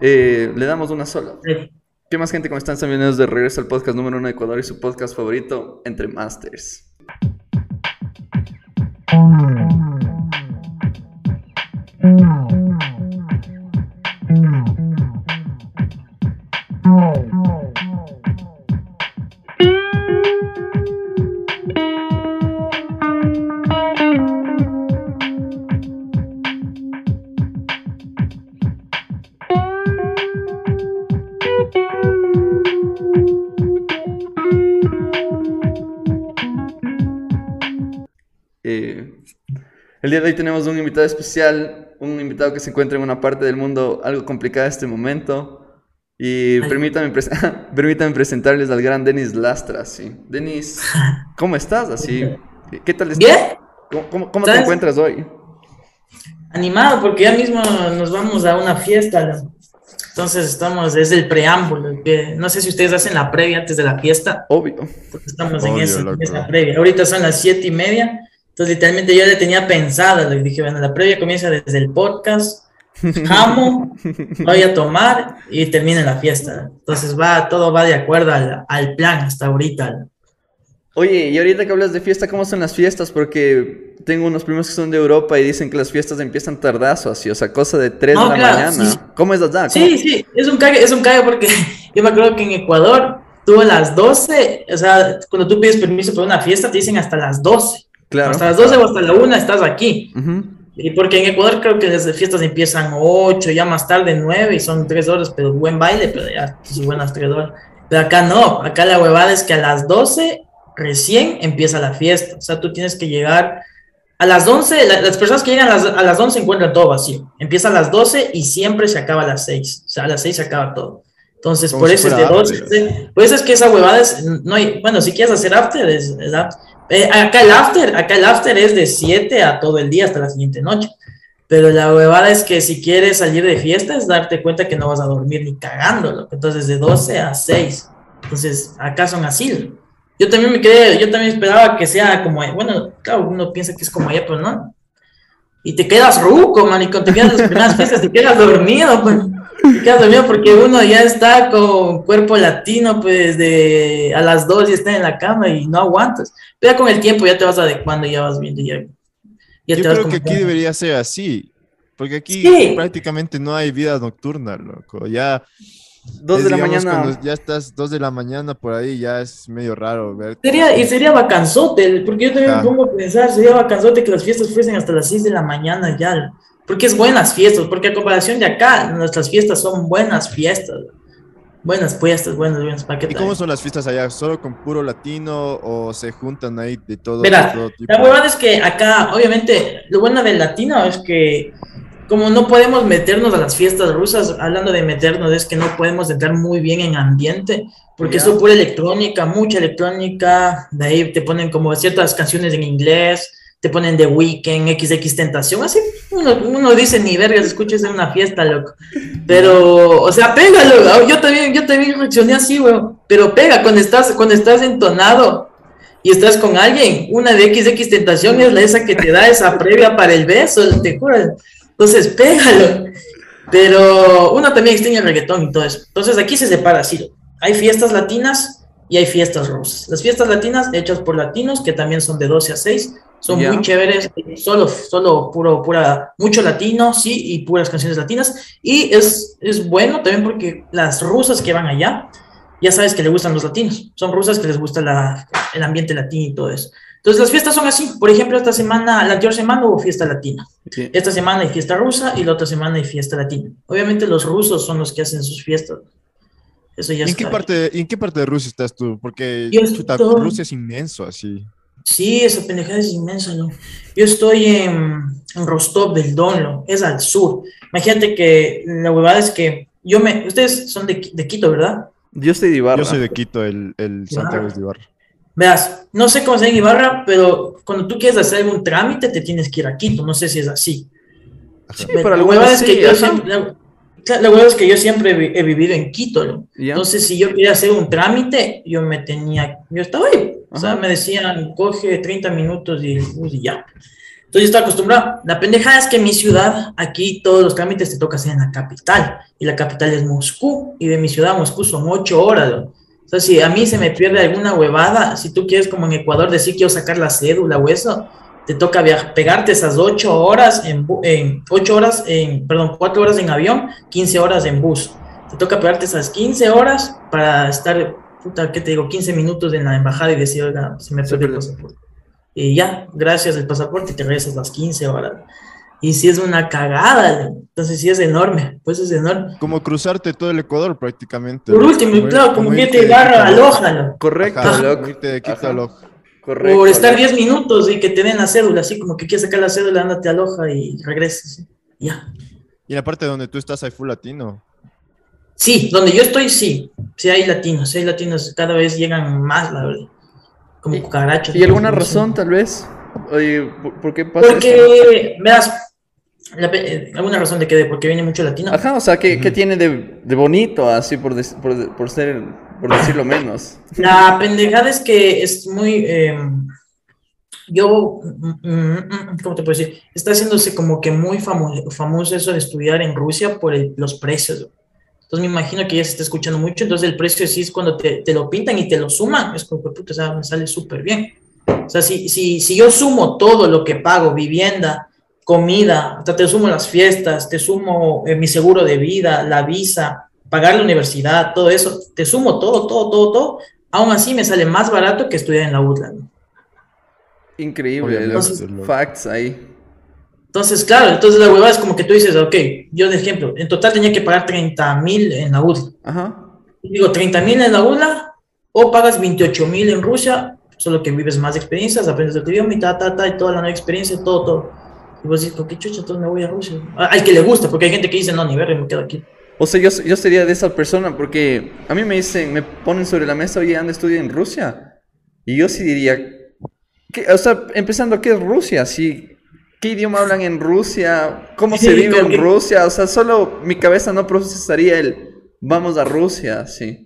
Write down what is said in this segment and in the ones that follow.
Eh, le damos una sola. ¿Qué más gente? ¿Cómo están? Bienvenidos de regreso al podcast número uno de Ecuador y su podcast favorito, Entre Masters. Tenemos un invitado especial, un invitado que se encuentra en una parte del mundo algo complicada en este momento. Y permítanme, permítanme, presentarles al gran Denis Lastra, sí. Denis, ¿cómo estás? Así, ¿qué tal estás? ¿Bien? ¿Cómo, cómo, te encuentras hoy? Animado, porque ya mismo nos vamos a una fiesta. Entonces estamos, es el preámbulo. Que, no sé si ustedes hacen la previa antes de la fiesta. Obvio. estamos en, en esa previa. Ahorita son las siete y media entonces, literalmente yo le tenía pensada, le dije, bueno, la previa comienza desde el podcast, jamo, voy a tomar y termina la fiesta. Entonces, va, todo va de acuerdo al, plan hasta ahorita. Oye, y ahorita que hablas de fiesta, ¿cómo son las fiestas? Porque tengo unos primos que son de Europa y dicen que las fiestas empiezan tardazo, así, o sea, cosa de 3 de la mañana. ¿Cómo es allá? Sí, sí, es un cague, es un cague porque yo me acuerdo que en Ecuador, tú a las 12, o sea, cuando tú pides permiso para una fiesta, te dicen hasta las 12. Hasta las 12 o hasta la 1 estás aquí. Y porque en Ecuador creo que las fiestas empiezan 8, ya más tarde 9 y son 3 horas, pero buen baile, pero ya sus buenas 3 horas. Pero acá no, acá la huevada es que a las 12 recién empieza la fiesta. O sea, tú tienes que llegar a las 11, las personas que llegan a las, a las 11 encuentran todo vacío. Empieza a las 12 y siempre se acaba a las 6. O sea, a las 6 se acaba todo. Entonces, por eso es de 12. Por eso es que esa huevada es, no hay, bueno, si quieres hacer after, es, es after eh, acá el after, acá el after es de 7 a todo el día hasta la siguiente noche. Pero la huevada es que si quieres salir de fiesta es darte cuenta que no vas a dormir ni cagándolo. Entonces de 12 a 6. Entonces acá son así. Yo también me quedé, yo también esperaba que sea como, bueno, claro, uno piensa que es como allá, pero no. Y te quedas ruco, man, y cuando te quedas las primeras fiestas te quedas dormido, pues. Te quedas dormido porque uno ya está con cuerpo latino, pues, de a las 2 y está en la cama y no aguantas. Pero con el tiempo ya te vas adecuando y ya vas viendo. Ya, ya Yo creo que aquí debería ser así, porque aquí prácticamente no hay vida nocturna, loco. Ya. Dos de la mañana. ya estás dos de la mañana por ahí, ya es medio raro ver. Sería, y sería vacanzote, porque yo también me pongo a pensar, sería vacanzote que las fiestas fuesen hasta las 6 de la mañana ya. Porque es buenas fiestas, porque a comparación de acá, nuestras fiestas son buenas fiestas. Buenas fiestas, buenas, buenas paquetes. ¿Y cómo son las fiestas allá? ¿Solo con puro latino o se juntan ahí de todo, Mira, La verdad es que acá, obviamente, lo bueno del latino es que como no podemos meternos a las fiestas rusas, hablando de meternos, es que no podemos entrar muy bien en ambiente, porque eso es pura electrónica, mucha electrónica, de ahí te ponen como ciertas canciones en inglés, te ponen The Weeknd, XX Tentación, así uno, dice ni vergas, escuches en una fiesta, loco. Pero, o sea, pégalo, yo también, yo también reaccioné así, weón. Pero pega, cuando estás, cuando estás entonado y estás con alguien, una de XX Tentación es la esa que te da esa previa para el beso, te juro. Entonces, pégalo. Pero uno también extraña el reggaetón y todo eso. Entonces aquí se separa así. Hay fiestas latinas y hay fiestas rusas. Las fiestas latinas hechas por latinos, que también son de 12 a 6, son muy chéveres, solo, solo puro, pura, mucho latino, sí, y puras canciones latinas. Y es, es bueno también porque las rusas que van allá, ya sabes que le gustan los latinos. Son rusas que les gusta la, el ambiente latino y todo eso. Entonces las fiestas son así. Por ejemplo, esta semana, la anterior semana hubo fiesta latina. Esta semana hay fiesta rusa y la otra semana hay fiesta latina. Obviamente los rusos son los que hacen sus fiestas. Eso ya ¿En, qué parte, ¿En qué parte de Rusia estás tú? Porque Rusia es inmenso así. Sí, esa pendejada es inmensa, ¿no? Yo estoy en, Rostov del Don, es al sur. Imagínate que la huevada es que yo me. Ustedes son de, Quito, ¿verdad? Yo soy de Ibarra. Yo soy de Quito, el, el Santiago es de Ibarra. Veas, no sé cómo se en Ibarra, pero cuando tú quieres hacer algún trámite te tienes que ir a Quito. No sé si es así. Sí, pero la huevada es que yo siempre. La, huevada es que yo siempre he, vivido en Quito, ¿no? Entonces, si yo quería hacer un trámite, yo me tenía. Yo estaba ahí o sea, me decían, coge 30 minutos y, ya. Entonces yo estoy acostumbrado. La pendejada es que en mi ciudad, aquí todos los trámites te toca hacer en la capital. Y la capital es Moscú. Y de mi ciudad a Moscú son ocho horas. O sea, si a mí se me pierde alguna huevada, si tú quieres como en Ecuador decir quiero sacar la cédula o eso, te toca pegarte esas ocho horas en, en ocho horas en, perdón, cuatro horas en avión, 15 horas en bus. Te toca pegarte esas 15 horas para estar, puta, ¿qué te digo? 15 minutos en la embajada y decir, oiga, se me perdió el pasaporte y ya, gracias al pasaporte te regresas las 15 horas. Y si es una cagada, entonces sí es enorme, pues es enorme. Como cruzarte todo el Ecuador prácticamente. Por último, claro, como, que te agarra a Loja. Correcto, Correcto. Por estar 10 minutos y que te den la cédula, así como que quieres sacar la cédula, ándate a Loja y regresas. Ya. Y en la parte donde tú estás hay full latino. Sí, donde yo estoy, sí. Sí hay latinos, sí hay latinos, cada vez llegan más, la verdad como cucarachas. ¿Y alguna razón, tal vez? Oye, ¿por qué pasa Porque, veas, eh, alguna razón de que porque viene mucho latino. Ajá, o sea, ¿qué, tiene de, de, bonito, así por, por, ser, por decirlo menos? La pendejada es que es muy... Em, yo, mm, mm, mm, ¿cómo te puedo decir? Está haciéndose como que muy famoso, famoso eso de estudiar en Rusia por los precios. Entonces me imagino que ya se está escuchando mucho, entonces el precio sí es cuando te, te lo pintan y te lo suman, es como que puta, o sea, me sale súper bien. O sea, si, si, si yo sumo todo lo que pago, vivienda, comida, hasta te sumo las fiestas, te sumo eh, mi seguro de vida, la visa, pagar la universidad, todo eso, te sumo todo, todo, todo, todo, aún así me sale más barato que estudiar en la UTLA. Increíble, los facts ahí. Entonces, claro, entonces la huevada es como que tú dices, ok, yo de ejemplo, en total tenía que pagar 30 mil en la UDLA. Ajá. Digo, 30 mil en la UDLA o pagas 28 mil en Rusia, solo que vives más experiencias, aprendes el idioma y ta, ta, ta, y toda la nueva experiencia, todo, todo. Y vos dices, qué chucha? Entonces me voy a Rusia. Hay que le gusta, porque hay gente que dice, no, ni ver, me quedo aquí. O sea, yo, yo sería de esa persona, porque a mí me dicen, me ponen sobre la mesa, oye, anda, estudia en Rusia. Y yo sí diría, ¿qué? o sea, empezando, ¿qué es Rusia? Si ¿Qué idioma hablan en Rusia? ¿Cómo se vive en Rusia? O sea, solo mi cabeza no procesaría el vamos a Rusia, sí.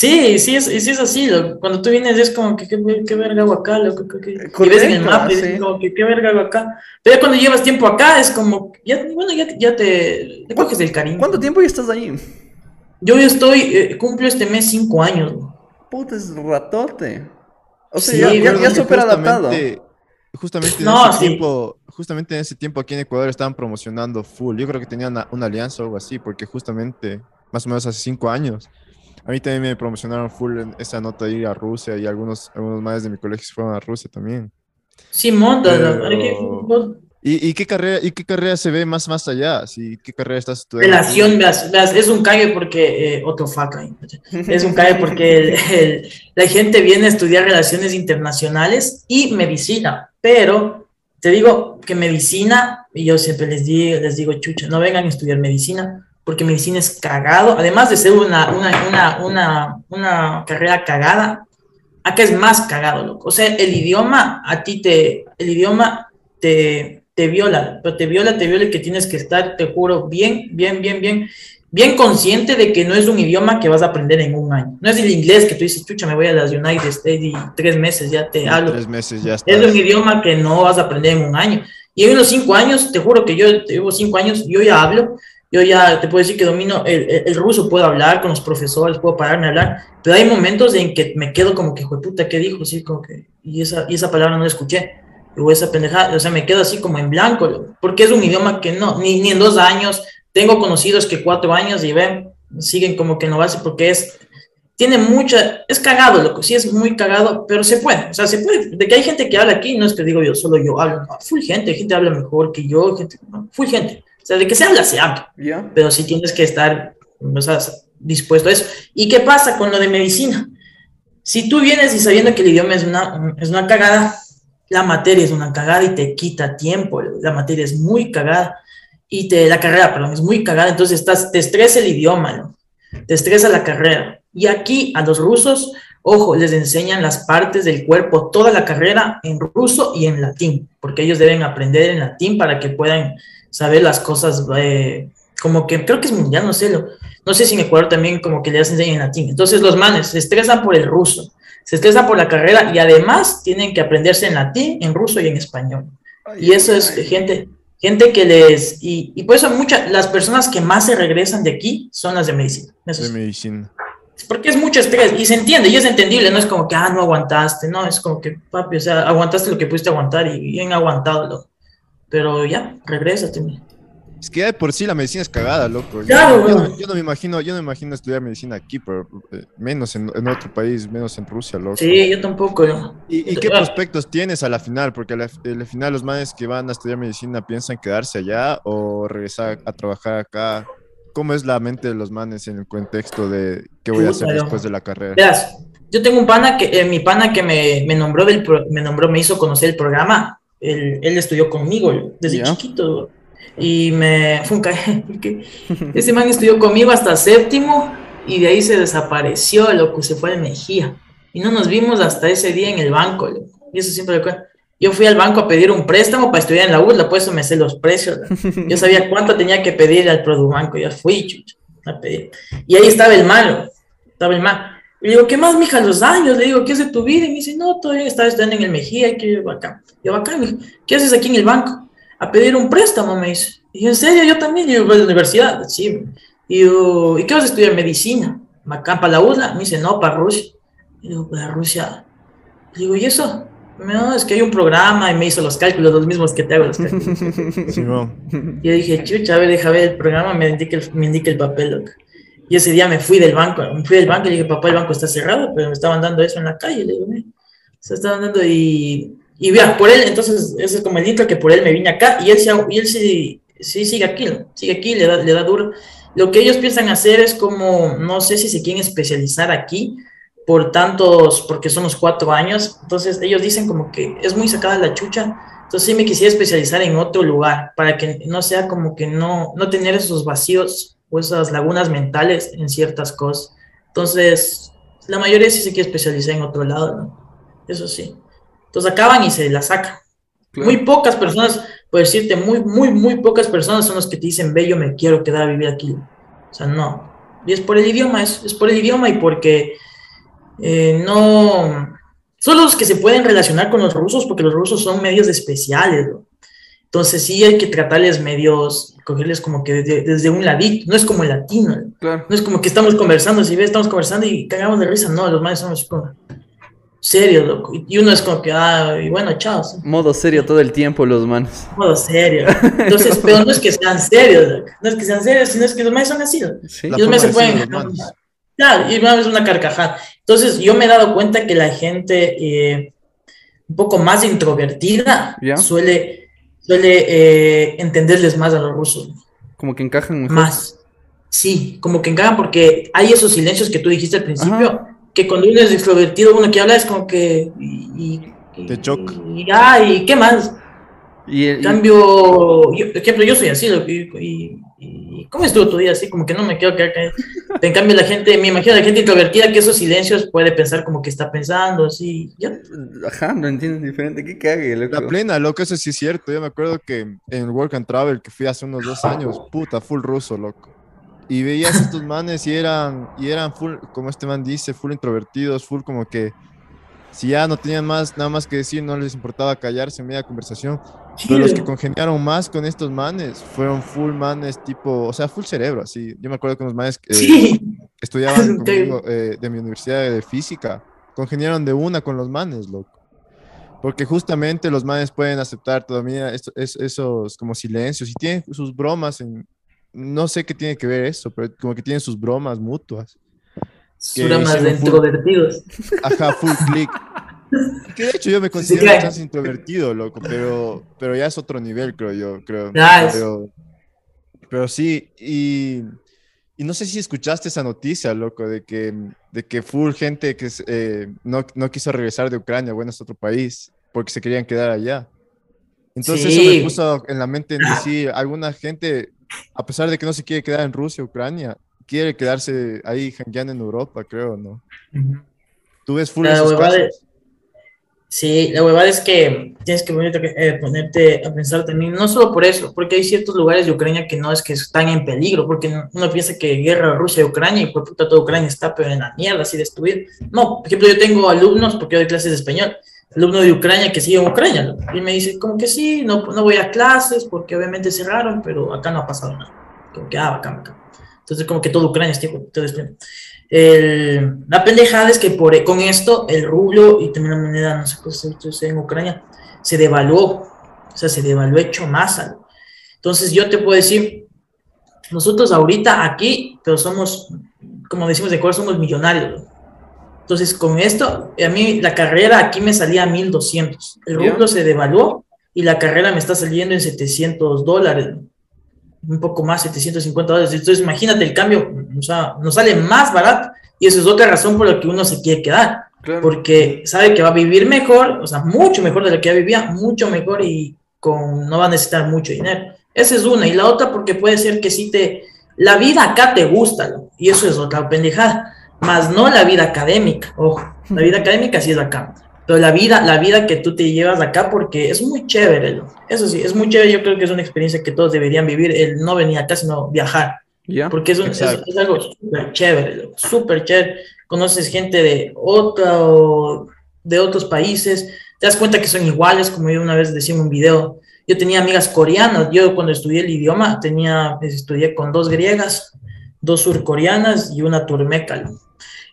Sí, sí es, sí es así. Cuando tú vienes es como que qué, verga hago acá, loco, que, y ves en el mapa y es como que qué verga hago acá. Pero cuando llevas tiempo acá es como, ya, bueno, ya, ya te, te coges el cariño. ¿Cuánto tiempo ya estás ahí? Yo ya estoy, eh, cumplo este mes cinco años. Puta, es ratote. O sea, ya, ya, súper adaptado. Justamente en ese tiempo, justamente en ese tiempo aquí en Ecuador estaban promocionando full. Yo creo que tenían una, alianza o algo así, porque justamente, más o menos hace cinco años, a mí también me promocionaron full en esa nota de ir a Rusia y algunos, algunos más de mi colegio fueron a Rusia también. Sí, monta. ¿Y, qué carrera, ¿Y qué carrera se ve más, más allá? ¿Sí? ¿Qué carrera estás estudiando? Relación, es un cague porque, eh, otro faca, es un cague porque la gente viene a estudiar relaciones internacionales y medicina, pero te digo que medicina, y yo siempre les digo, les digo, chucha, no vengan a estudiar medicina, porque medicina es cagado, además de ser una, una, una, una, una carrera cagada, acá es más cagado, loco. O sea, el idioma, a ti te, el idioma te, te viola, pero te viola, te viola y que tienes que estar, te juro, bien, bien, bien, bien, bien consciente de que no es un idioma que vas a aprender en un año. No es el inglés que tú dices, chucha, me voy a las United States y tres meses ya te hablo. Tres meses ya Es un idioma que no vas a aprender en un año. Y en unos cinco años, te juro que yo llevo cinco años, yo ya hablo, yo ya te puedo decir que domino el, el, ruso, puedo hablar con los profesores, puedo pararme a hablar, pero hay momentos en que me quedo como que, puta, ¿qué dijo? Sí, como que, y esa, y esa palabra no la escuché o esa pendejada, o sea, me quedo así como en blanco, porque es un idioma que no, ni, ni en dos años, tengo conocidos que cuatro años y ven, siguen como que no va porque es, tiene mucha, es cagado, loco, sí es muy cagado, pero se puede, o sea, se puede, de que hay gente que habla aquí, no es que digo yo, solo yo hablo, no, full gente, gente habla mejor que yo, gente, no, full gente, sea, de que se habla, se habla, pero sí tienes que estar, o sea, dispuesto a eso. ¿Y qué pasa con lo de medicina? Si tú vienes y sabiendo que el idioma es una, es una cagada, la materia es una cagada y te quita tiempo, la materia es muy cagada y te, la carrera, perdón, es muy cagada, entonces estás, te estresa el idioma, ¿no? te estresa la carrera. Y aquí a los rusos, ojo, les enseñan las partes del cuerpo, toda la carrera en ruso y en latín, porque ellos deben aprender en latín para que puedan saber las cosas, eh, como que creo que es mundial, no sé, no sé si en Ecuador también como que les enseñan en latín. Entonces los manes se estresan por el ruso se estresan por la carrera y además tienen que aprenderse en latín, en ruso y en español. y eso es gente, gente que les, y, y por eso muchas, las personas que más se regresan de aquí son las de medicina. de medicina. Porque es mucho estrés y se entiende y es entendible, no es como que, ah, no aguantaste, no, es como que, papi, o sea, aguantaste lo que pudiste aguantar y bien aguantado, pero ya, regrésate. Es que ya de por sí la medicina es cagada, loco. Yo, yo, no me imagino, yo no me imagino estudiar medicina aquí, pero eh, menos en, en, otro país, menos en Rusia, loco. Sí, yo tampoco. Yo. ¿Y, qué prospectos tienes a la final? Porque a la, final los manes que van a estudiar medicina piensan quedarse allá o regresar a trabajar acá. ¿Cómo es la mente de los manes en el contexto de qué voy a hacer después de la carrera? Verás, yo tengo un pana que, eh, mi pana que me, me, nombró del, me nombró, me hizo conocer el programa. Él, él estudió conmigo desde chiquito y me fue un porque ese man estudió conmigo hasta séptimo y de ahí se desapareció, loco, se fue al Mejía. Y no nos vimos hasta ese día en el banco, Y eso siempre recuerdo. Yo fui al banco a pedir un préstamo para estudiar en la URLA, por eso me sé los precios. Yo sabía cuánto tenía que pedir al Produbanco, ya fui, chucha, a pedir. Y ahí estaba el malo, estaba el malo. Y le digo, ¿qué más, mija, los años? Le digo, ¿qué es de tu vida? Y me dice, no, todavía estaba estudiando en el Mejía, que yo acá. Yo acá, ¿qué haces aquí en el banco? a pedir un préstamo, me dice. Y en serio, yo también, yo voy a la universidad, sí. Y yo, ¿y qué vas a estudiar? Medicina. Acá para la ULA, me dice, no, para Rusia. Y digo, para Rusia. Y digo, ¿y eso? No, es que hay un programa y me hizo los cálculos, los mismos que te hago los cálculos. Sí. Y yo dije, chucha, a ver, deja ver el programa, me indica el, me indica el papel, loco. Y ese día me fui del banco, me fui del banco y dije, papá, el banco está cerrado, pero me estaban dando eso en la calle. Le se estaban dando y y vea, por él, entonces, ese es como el intro que por él me vine acá y él, y él sí, sí sigue aquí, sigue aquí, le da, le da duro. Lo que ellos piensan hacer es como, no sé si se quieren especializar aquí por tantos, porque son los cuatro años, entonces ellos dicen como que es muy sacada la chucha, entonces sí me quisiera especializar en otro lugar para que no sea como que no, no tener esos vacíos o esas lagunas mentales en ciertas cosas. Entonces, la mayoría sí se quiere especializar en otro lado, ¿no? Eso sí. Entonces acaban y se la sacan. Muy pocas personas, por decirte, muy, muy, muy pocas personas son los que te dicen, ve, yo me quiero quedar a vivir aquí. O sea, no. Y es por el idioma, es, es por el idioma y porque eh, no... Son los que se pueden relacionar con los rusos porque los rusos son medios especiales. Entonces sí hay que tratarles medios, cogerles como que desde, un ladito, no es como el latino. No es como que estamos conversando, si ves, estamos conversando y cagamos de risa, no, los manes son como serio, loco. Y uno es como que, ah, y bueno, chao. Modo serio todo el tiempo, los manos. Modo serio. Entonces, pero no es que sean serios, loco. No es que sean serios, sino es que los manes son así. Sí. Y los manes se pueden. Claro, y es una carcajada. Entonces, yo me he dado cuenta que la gente eh, un poco más introvertida suele, suele eh, entenderles más a los rusos. Como que encajan mejor. Más. Sí, como que encajan porque hay esos silencios que tú dijiste al principio que cuando uno es extrovertido, uno que habla es como que... Y, Te choca. Y, ah, ¿y qué más? Y en cambio, yo, por ejemplo, yo soy así, y, y, ¿cómo estuvo tu día? Así como que no me quedo que En cambio, la gente, me imagino la gente introvertida que esos silencios puede pensar como que está pensando, así, ¿ya? Ajá, no entienden diferente, qué cague, loco. La plena, loco, eso sí es cierto. Yo me acuerdo que en Work and Travel, que fui hace unos dos años, puta, full ruso, loco y veías estos manes y eran, y eran full, como este man dice, full introvertidos, full como que si ya no tenían más, nada más que decir, no les importaba callarse en media conversación. Pero los que congeniaron más con estos manes fueron full manes tipo, o sea, full cerebro, así. Yo me acuerdo que los manes que estudiaban conmigo eh, de mi universidad de física, congeniaron de una con los manes, loco. Porque justamente los manes pueden aceptar todavía esos como silencios y tienen sus bromas en, no sé qué tiene que ver eso, pero como que tienen sus bromas mutuas. Bromas de introvertidos. Ajá, full click. Que de hecho yo me considero más introvertido, loco, pero, pero ya es otro nivel, creo yo, creo. Pero, pero sí, y, y, no sé si escuchaste esa noticia, loco, de que, de que full gente que eh, no, no, quiso regresar de Ucrania, bueno, es otro país, porque se querían quedar allá. Entonces eso me puso en la mente en decir, alguna gente a pesar de que no se quiere quedar en Rusia, Ucrania, quiere quedarse ahí jangueando en Europa, creo, ¿no? Tú ves full Sí, la huevada es que tienes que eh, ponerte, a pensar también, no solo por eso, porque hay ciertos lugares de Ucrania que no es que están en peligro, porque uno piensa que guerra Rusia y Ucrania y por puta toda Ucrania está pero en la mierda, así destruida. No, por ejemplo, yo tengo alumnos, porque yo doy clases de español, alumno de Ucrania que sigue en Ucrania. Y me dice, como que sí, no, no voy a clases porque obviamente cerraron, pero acá no ha pasado nada. Como que, ah, acá, acá. Entonces, como que todo Ucrania es tiempo, todo el, la pendejada es que por, con esto el rublo y también la moneda, no sé qué en Ucrania, se devaluó. O sea, se devaluó hecho masa. Entonces, yo te puedo decir, nosotros ahorita aquí, pero somos, como decimos de acuerdo, somos millonarios. Entonces, con esto, a mí la carrera aquí me salía a 1200. El rublo se devaluó y la carrera me está saliendo en 700 dólares, un poco más, 750 dólares. Entonces, imagínate el cambio, o sea, nos sale más barato y eso es otra razón por la que uno se quiere quedar. Porque sabe que va a vivir mejor, o sea, mucho mejor de lo que ya vivía, mucho mejor y con, no va a necesitar mucho dinero. Esa es una. Y la otra, porque puede ser que si te. La vida acá te gusta, y eso es otra pendejada más no la vida académica, ojo, la vida académica sí es acá, pero la vida, la vida que tú te llevas acá porque es muy chévere, eso sí, es muy chévere, yo creo que es una experiencia que todos deberían vivir, el no venir acá, sino viajar, porque es, es, algo súper chévere, súper chévere, conoces gente de, otro, de otros países, te das cuenta que son iguales, como yo una vez decía en un video, yo tenía amigas coreanas, yo cuando estudié el idioma tenía, estudié con dos griegas, dos surcoreanas y una turmeca.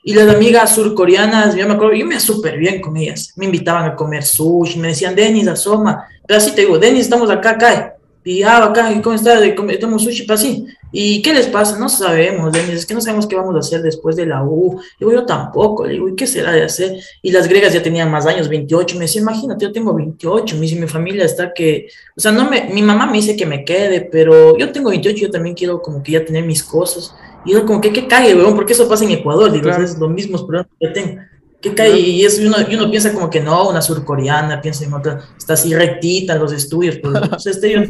Y las amigas surcoreanas, yo me acuerdo, yo me súper bien con ellas. Me invitaban a comer sushi, me decían, Denis, asoma. Pero así te digo, Denis, estamos acá, acá. Y ah, acá, ¿y cómo estás? Tomamos sushi para así. ¿Y qué les pasa? No sabemos, Denis, es que no sabemos qué vamos a hacer después de la U. Digo, yo tampoco. Le digo, ¿y qué será de hacer? Y las griegas ya tenían más años, 28. Me decía, imagínate, yo tengo 28. Me dice, mi familia está que. O sea, no me. Mi mamá me dice que me quede, pero yo tengo 28. Yo también quiero, como que ya tener mis cosas. Y yo como que, ¿qué cae, weón? Porque eso pasa en Ecuador, digo, es los mismos problemas que tengo. ¿Qué cae? Y eso uno, y uno piensa como que no, una surcoreana, piensa en otra, está así rectita en los estudios, pues, pues este yo,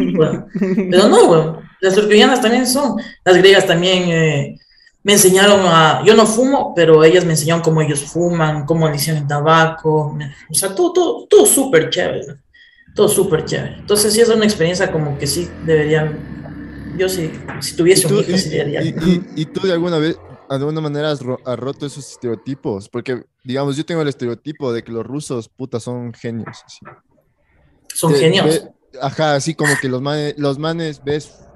pero no, weón, las surcoreanas también son, las griegas también eh, me enseñaron a, yo no fumo, pero ellas me enseñaron cómo ellos fuman, cómo le hicieron tabaco, o sea, todo, todo, todo súper chévere, todo súper chévere. Entonces sí es una experiencia como que sí deberían yo sí, si tuviese un hijo, y, tú de alguna vez, de alguna manera has, roto esos estereotipos, porque, digamos, yo tengo el estereotipo de que los rusos, puta, son genios. Son genios. ajá, así como que los manes, los manes, ves,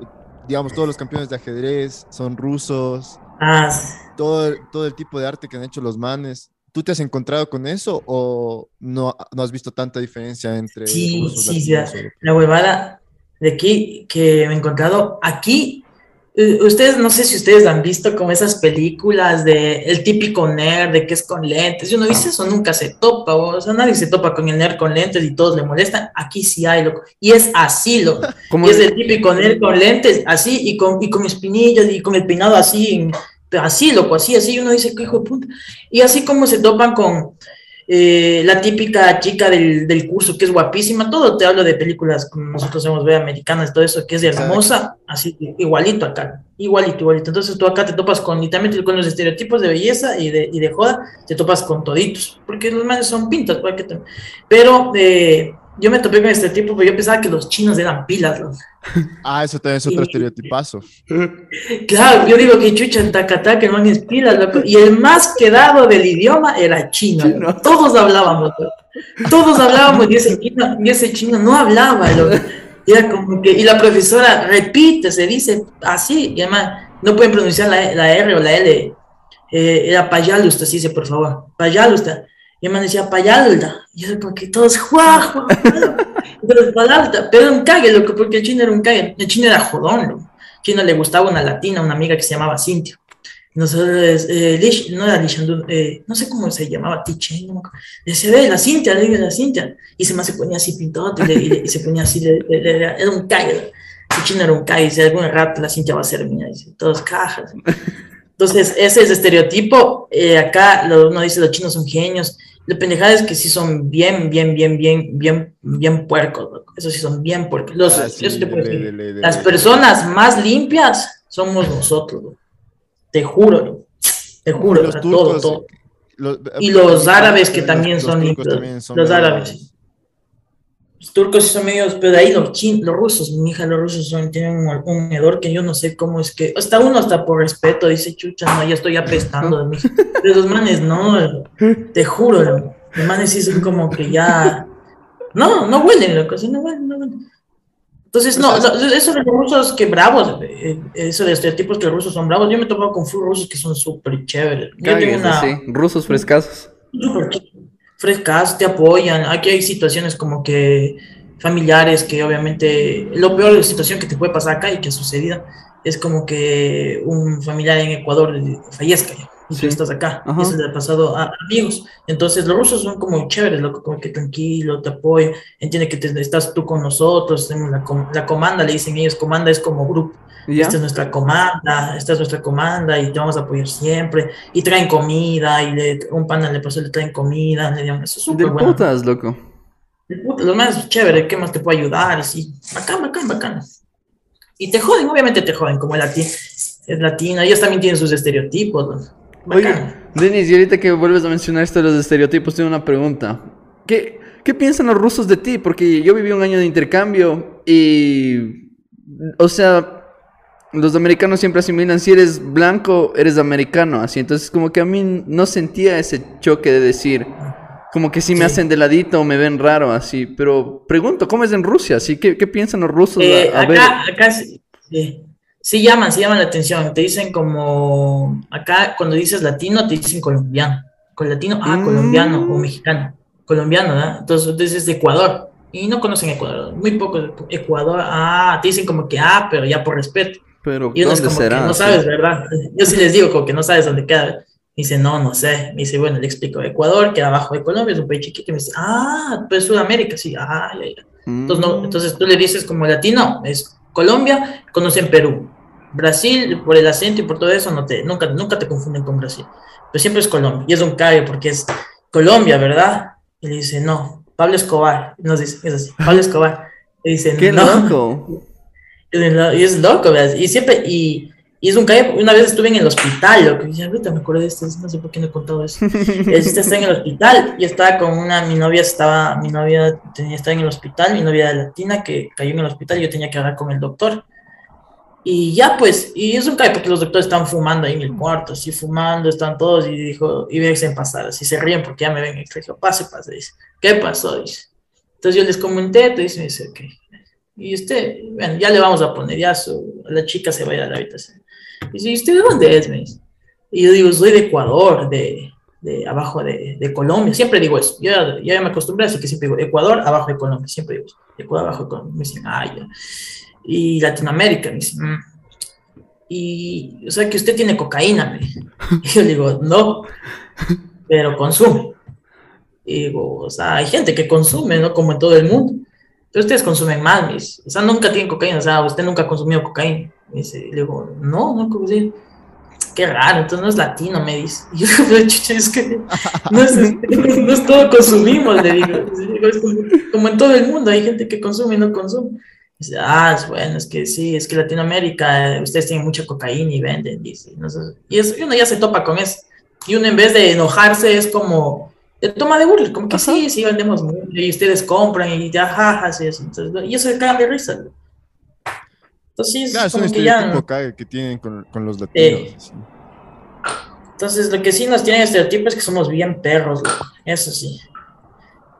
digamos, todos los campeones de ajedrez son rusos. Ah. Todo, todo el tipo de arte que han hecho los manes. ¿Tú te has encontrado con eso o no, no has visto tanta diferencia entre... Sí, sí, sí, la huevada, de aquí que me he encontrado. Aquí, eh, ustedes, no sé si ustedes han visto como esas películas de el típico nerd, de que es con lentes. Y uno dice eso nunca se topa, o sea, nadie se topa con el nerd con lentes y todos le molestan. Aquí sí hay, loco. Y es así, loco. Y es el típico nerd con lentes, así, y con, y con espinillas y con el peinado así, así, loco, así, así. Uno dice, qué hijo de puta. Y así como se topan con eh, la típica chica del, del, curso que es guapísima, todo te hablo de películas como nosotros hemos ve americanas, todo eso que es hermosa, así igualito acá, igualito, igualito. Entonces tú acá te topas con, literalmente con los estereotipos de belleza y de, y de joda, te topas con toditos, porque los manes son pintas, pero eh, yo me topé con este tipo, pero yo pensaba que los chinos eran pilas. ¿no? Ah, eso también es otro estereotipazo. Claro, yo digo que chucha en Tacatá, que no es pilas, loco. Y el más quedado del idioma era chino. Todos hablábamos, todos hablábamos y ese chino, y ese chino no hablaba, era como que, y la profesora repite, se dice así, y además no pueden pronunciar la, la R o la L. Eh, era payalusta, sí, dice, por favor, payalusta. Y me decía payalda. Y yo, porque todos, guau, pero payalda. Pero un cague, loco, porque el chino era un cague. El chino era jodón, loco. El chino le gustaba una latina, una amiga que se llamaba Cintia. Nosotros, eh, Lish, no era Lish, eh, no sé cómo se llamaba, Tichen, no Decía, ve, la Cintia, le la Cintia. Y se me se ponía así pintado y, se ponía así, era un cague. El chino era un cague, dice, algún rato la Cintia va a ser mía, dice, todos cajas. Entonces, ese es estereotipo. Eh, acá uno dice, los chinos son genios. La pendejada es que sí son bien, bien, bien, bien, bien, bien puercos, Eso sí son bien puercos. Las personas más limpias somos nosotros, Te juro, Te juro, todo, todo. y los árabes que también son limpios. los árabes. Los turcos son medios, pero ahí los chinos, los rusos, mi hija, los rusos son, tienen un, un, hedor que yo no sé cómo es que, hasta uno hasta por respeto dice, chucha, no, ya estoy apestando de mí. Pero los manes, no, te juro, Los manes sí son como que ya. No, no huelen, loco, no huelen, no huelen. Entonces, no, eso de los rusos que bravos, eh, eso de estereotipos que los rusos son bravos, yo me he topado con rusos que son súper chéveres. Yo tengo una... sí. Rusos frescasos. Frescasos, te apoyan. Aquí hay situaciones como que familiares que obviamente, lo peor de la situación que te puede pasar acá y que ha sucedido es como que un familiar en Ecuador fallezca y tú estás acá. Y eso le ha pasado a amigos. Entonces los rusos son como chéveres, loco, como que tranquilo, te apoyan, entiende que te, estás tú con nosotros, tenemos la, la, comanda, le dicen ellos, comanda es como grupo. Esta es nuestra comanda, esta es nuestra comanda y te vamos a apoyar siempre. Y traen comida, y le, un pana le pasó, le traen comida, le eso es súper bueno. putas, loco lo más chévere, ¿qué más te puede ayudar? Y sí, bacán, bacán, bacán. Y te joden, obviamente te joden, como el latino, es latino, ellos también tienen sus estereotipos. Oye, Denis, y ahorita que vuelves a mencionar esto de los estereotipos, tengo una pregunta. ¿Qué, ¿Qué piensan los rusos de ti? Porque yo viví un año de intercambio y, o sea, los americanos siempre asimilan, si eres blanco, eres americano, así. Entonces, como que a mí no sentía ese choque de decir, como que si me hacen de ladito o me ven raro, así. Pero pregunto, ¿cómo es en Rusia? ¿Sí? ¿Qué, qué piensan los rusos? Eh, acá, acá sí, sí, llaman, sí llaman la atención. Te dicen como, acá cuando dices latino, te dicen colombiano. Con latino, ah, mm. colombiano o mexicano. Colombiano, ¿verdad? Entonces, entonces es de Ecuador. Y no conocen Ecuador, muy poco Ecuador. Ah, te dicen como que, ah, pero ya por respeto. Pero, y uno es como será? que no sabes, ¿verdad? Yo sí les digo como que no sabes dónde queda dice, no, no sé. Me dice, bueno, le explico, Ecuador queda abajo de Colombia, es un país chiquito. Y me dice, ah, pues Sudamérica, sí, ah, ya, ya. Entonces, no, mm. entonces tú le dices como latino, es Colombia, conocen Perú. Brasil, por el acento y por todo eso, no te, nunca, nunca te confunden con Brasil. Pero siempre es Colombia. Y es un callo porque es Colombia, ¿verdad? Y le dice, no, Pablo Escobar. Nos dice, es así, Pablo Escobar. Le dice, Qué no. loco. Y es loco, ¿verdad? Y siempre, y y es un calle, una vez estuve en el hospital, lo que decía, ahorita me acuerdo de esto, no sé por qué no he contado eso. está en el hospital y estaba con una, mi novia estaba, mi novia tenía, estaba en el hospital, mi novia latina que cayó en el hospital yo tenía que hablar con el doctor. Y ya pues, y es un calle porque los doctores están fumando ahí en el cuarto, así fumando, están todos y dijo, y ven pasar, así se ríen porque ya me ven, y dijo, pase, pase, dice, ¿qué pasó? Dice. Entonces yo les comenté, dice, me dice, ok. Y usted, bueno, ya le vamos a poner, ya su, la chica se va a ir a la habitación. Y dice, ¿usted de dónde es? Me Y yo digo, soy de Ecuador, de, de abajo de, de, Colombia. Siempre digo eso. Yo ya me acostumbré, así que siempre digo, Ecuador, abajo de Colombia. Siempre digo, Ecuador, abajo de Colombia. Me dicen, ah, ya. Y Latinoamérica, me dicen, mm". Y, o sea, que usted tiene cocaína, me Y yo digo, no, pero consume. Y digo, o sea, hay gente que consume, ¿no? Como en todo el mundo. Pero ustedes consumen más, mis. O sea, nunca tienen cocaína, o sea, usted nunca ha consumido cocaína. Me dice, le digo, no, no, como decir, qué raro, entonces no es latino, me dice. Y yo chucha, es que no es, no es todo consumimos, le digo. Es como, en todo el mundo, hay gente que consume y no consume. Dice, ah, es bueno, es que sí, es que Latinoamérica, eh, ustedes tienen mucha cocaína y venden, dice. y, eso, y uno ya se topa con eso. Y uno en vez de enojarse es como, de toma de burla, como que sí, sí, vendemos y ustedes compran y ya, jajas y eso. Entonces, y eso se cagan de risa. Entonces, claro, es un estereotipo que, que tienen con, con los latinos. Entonces, lo que sí nos tienen estereotipos es que somos bien perros, eso sí.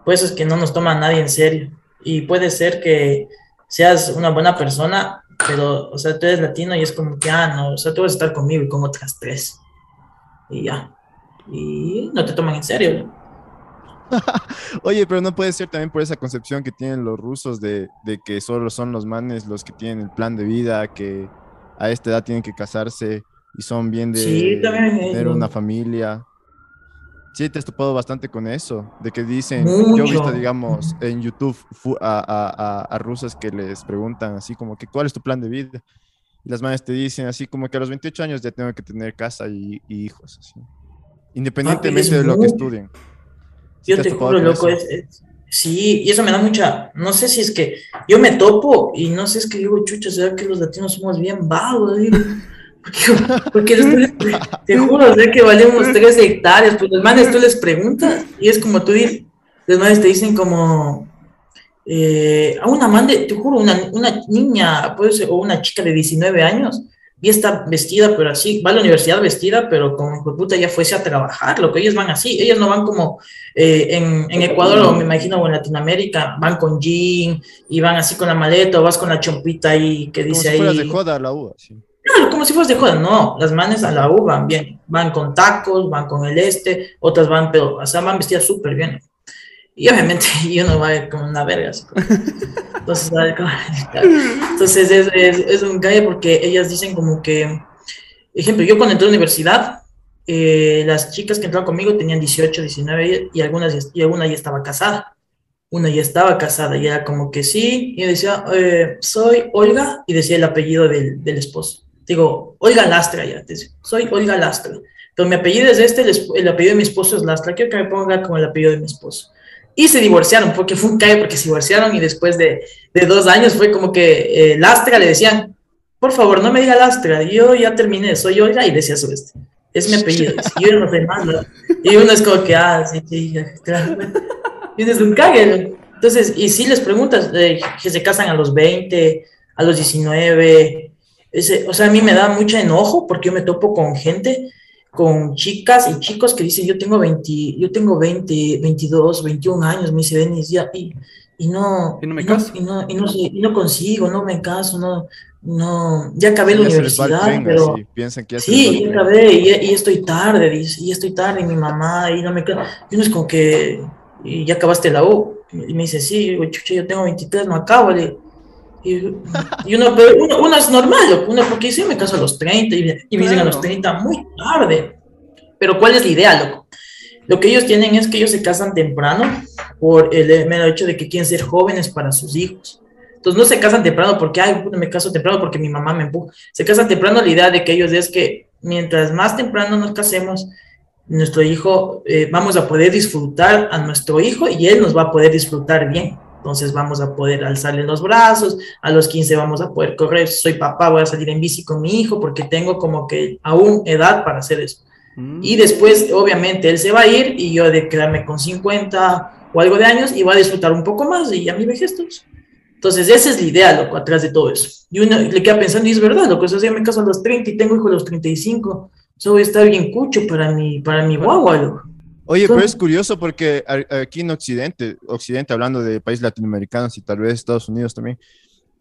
Pues es que no nos toma nadie en serio. Y puede ser que seas una buena persona, pero, o sea, tú eres latino y es como que, ah, no, o sea, tú vas a estar conmigo y con otras tres. Y ya. Y no te toman en serio. Oye, pero no puede ser también por esa concepción que tienen los rusos de, que solo son los manes los que tienen el plan de vida, que a esta edad tienen que casarse y son bien de tener una familia. Sí, te has topado bastante con eso, de que dicen, yo he visto, digamos, en YouTube a, a, rusas que les preguntan así como que, ¿cuál es tu plan de vida? Y las madres te dicen así como que a los 28 años ya tengo que tener casa y, hijos, así. independientemente de lo que estudien. Yo te, juro, loco, es, sí, y eso me da mucha, no sé si es que yo me topo y no sé, es que digo, chucha, ¿será que los latinos somos bien vagos? Porque, te juro, sé que valemos tres hectáreas, pues los manes tú les preguntas y es como tú dices, los manes te dicen como, eh, a una man te juro, una, una niña, puede ser, o una chica de 19 años, y está vestida, pero así, va a la universidad vestida, pero como puta ya fuese a trabajar, lo que ellos van así, ellos no van como eh, en, en, Ecuador o me imagino o en Latinoamérica, van con jean y van así con la maleta o vas con la chompita ahí que dice ahí. Como si fueras de joda a la U, sí. No, como si fueras de joda, no, las manes a la U van bien, van con tacos, van con el este, otras van, pero, o sea, van vestidas súper bien. Y obviamente yo no voy con una verga. Entonces, entonces es, es, es, un calle porque ellas dicen como que, ejemplo, yo cuando entré a la universidad, eh, las chicas que entraron conmigo tenían 18, 19 y algunas y alguna ya estaba casada. Una ya estaba casada y era como que sí. Y yo decía, eh, soy Olga y decía el apellido del, del esposo. Digo, Olga Lastra ya, soy Olga Lastra. Pero mi apellido es este, el, el apellido de mi esposo es Lastra. Quiero que me ponga como el apellido de mi esposo y se divorciaron, porque fue un cae, porque se divorciaron y después de, de dos años fue como que eh, Lastra le decían, por favor, no me diga Lastra, yo ya terminé, soy Olga, y decía su este, es mi apellido, y yo no más, y uno es como que, ah, sí, sí, claro, y es un cague, entonces, y si les preguntas, eh, que se casan a los 20, a los 19, ese, o sea, a mí me da mucho enojo porque yo me topo con gente con chicas y chicos que dicen, yo tengo 20, yo tengo 20, 22, 21 años, me dice Denis, ya, y, y no, y no me caso, y no, y no, y no, consigo, no me caso, no, no, ya acabé la universidad, pero sí, piensan que ya sí, ya acabé, y, y, estoy tarde, dice, y estoy tarde, y mi mamá, y no me caso, y uno es como que, y ya acabaste la U, y me dice, sí, chucha, yo tengo 23, no acabo, le y, y uno, uno, uno, es normal, uno porque dice, me caso a los 30 y, y me dicen a los 30 muy tarde. Pero ¿cuál es la idea, loco? Lo que ellos tienen es que ellos se casan temprano por el mero hecho de que quieren ser jóvenes para sus hijos. Entonces no se casan temprano porque, ay, me caso temprano porque mi mamá me empuja. Se casan temprano la idea de que ellos es que mientras más temprano nos casemos, nuestro hijo, eh, vamos a poder disfrutar a nuestro hijo y él nos va a poder disfrutar bien. Entonces vamos a poder alzarle los brazos, a los 15 vamos a poder correr, soy papá, voy a salir en bici con mi hijo porque tengo como que aún edad para hacer eso. Mm. Y después, obviamente, él se va a ir y yo de quedarme con 50 o algo de años y va a disfrutar un poco más y ya mi vejez. Entonces, esa es la idea, loco, atrás de todo eso. Y uno le queda pensando, y es verdad, lo que eso yo me caso a los 30 y tengo hijo a los 35. Eso voy a estar bien cucho para mi, para mi guagua, loco. Oye, pero es curioso porque aquí en Occidente, Occidente hablando de países latinoamericanos y tal vez Estados Unidos también,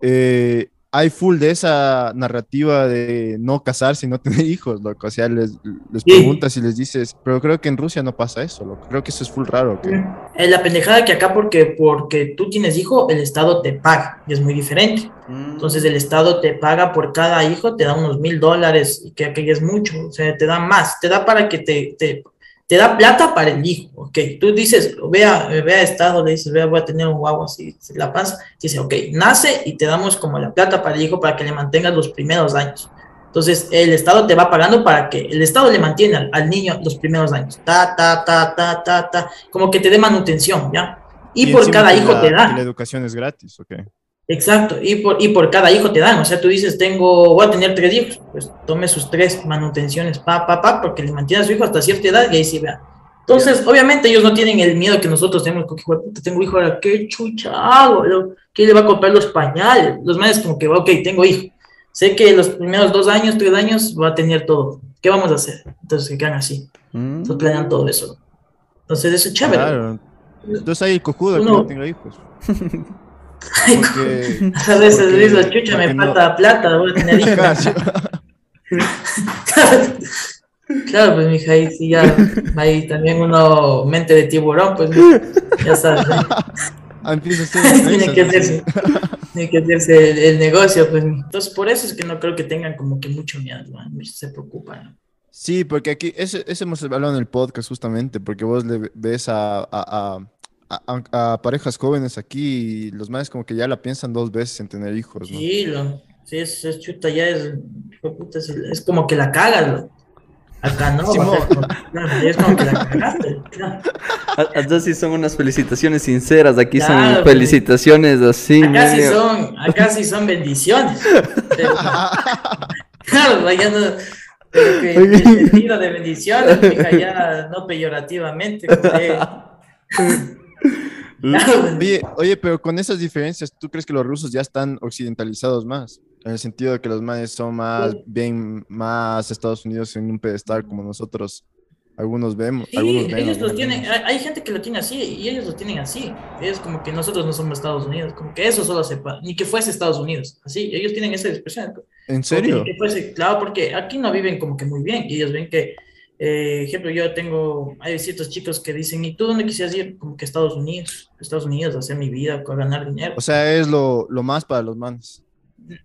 eh, hay full de esa narrativa de no casarse y no tener hijos, loco. O sea, les, les preguntas y les dices, pero creo que en Rusia no pasa eso, loco. Creo que eso es full raro. ¿qué? Es la pendejada que acá porque, porque tú tienes hijo, el Estado te paga y es muy diferente. Mm. Entonces el Estado te paga por cada hijo, te da unos mil dólares y que aquello es mucho, o sea, te da más, te da para que te, te te da plata para el hijo, ok, tú dices, vea, vea estado, le dices, vea, voy a tener un guagua así, la paz, dice, ok, nace y te damos como la plata para el hijo para que le mantengas los primeros años. Entonces, el Estado te va pagando para que el Estado le mantenga al, niño los primeros años, ta, ta, ta, ta, ta, ta, como que te dé manutención, ¿ya? Y, por cada hijo te da. la educación es gratis, ok. Exacto, y por, y por cada hijo te dan, o sea, tú dices, tengo, voy a tener tres hijos, pues tome sus tres manutenciones, pa, pa, pa, porque le mantiene a su hijo hasta cierta edad y ahí sí vea. Entonces, obviamente ellos no tienen el miedo que nosotros tenemos, porque, puta, tengo hijo, ahora, ¿qué chucha hago? ¿Qué le va a comprar los pañales? Los madres como que, ok, tengo hijo, sé que los primeros dos años, tres años va a tener todo, ¿qué vamos a hacer? Entonces se quedan así, mm. entonces planean todo eso. Entonces eso es chévere. Claro. Entonces hay el cojudo que no tenga hijos. Porque, a veces digo, chucha, me falta plata, voy a tener claro, pues mija, ahí sí ya, ahí también uno mente de tiburón, pues ya sabes. tiene que hacerse, tiene que hacerse el, negocio, pues. Entonces, por eso es que no creo que tengan como que mucho miedo, se preocupan. Sí, porque aquí, eso, hemos hablado en el podcast justamente, porque vos le ves a, a a, parejas jóvenes aquí y los más como que ya la piensan dos veces en tener hijos, ¿no? Sí, lo, sí es, es, chuta, ya es, es, como que la cagas, Acá no, es como que la cagaste. Acá sí son unas felicitaciones sinceras, aquí son felicitaciones así. Acá sí son, acá sí son bendiciones. claro, ya no, pero que el sentido de bendiciones, ya no peyorativamente. oye, oye, pero con esas diferencias, ¿tú crees que los rusos ya están occidentalizados más? En el sentido de que los manes son más bien más Estados Unidos en un pedestal como nosotros algunos vemos. Sí, ellos los tienen, hay, gente que lo tiene así y ellos lo tienen así. Es como que nosotros no somos Estados Unidos, como que eso solo sepa, ni que fuese Estados Unidos. Así, ellos tienen esa expresión. ¿En serio? claro, porque aquí no viven como que muy bien y ellos ven que, eh, ejemplo, yo tengo, hay ciertos chicos que dicen, ¿y tú dónde quisieras ir? Como que Estados Unidos, Estados Unidos, hacer mi vida, ganar dinero. O sea, es lo, lo más para los manos.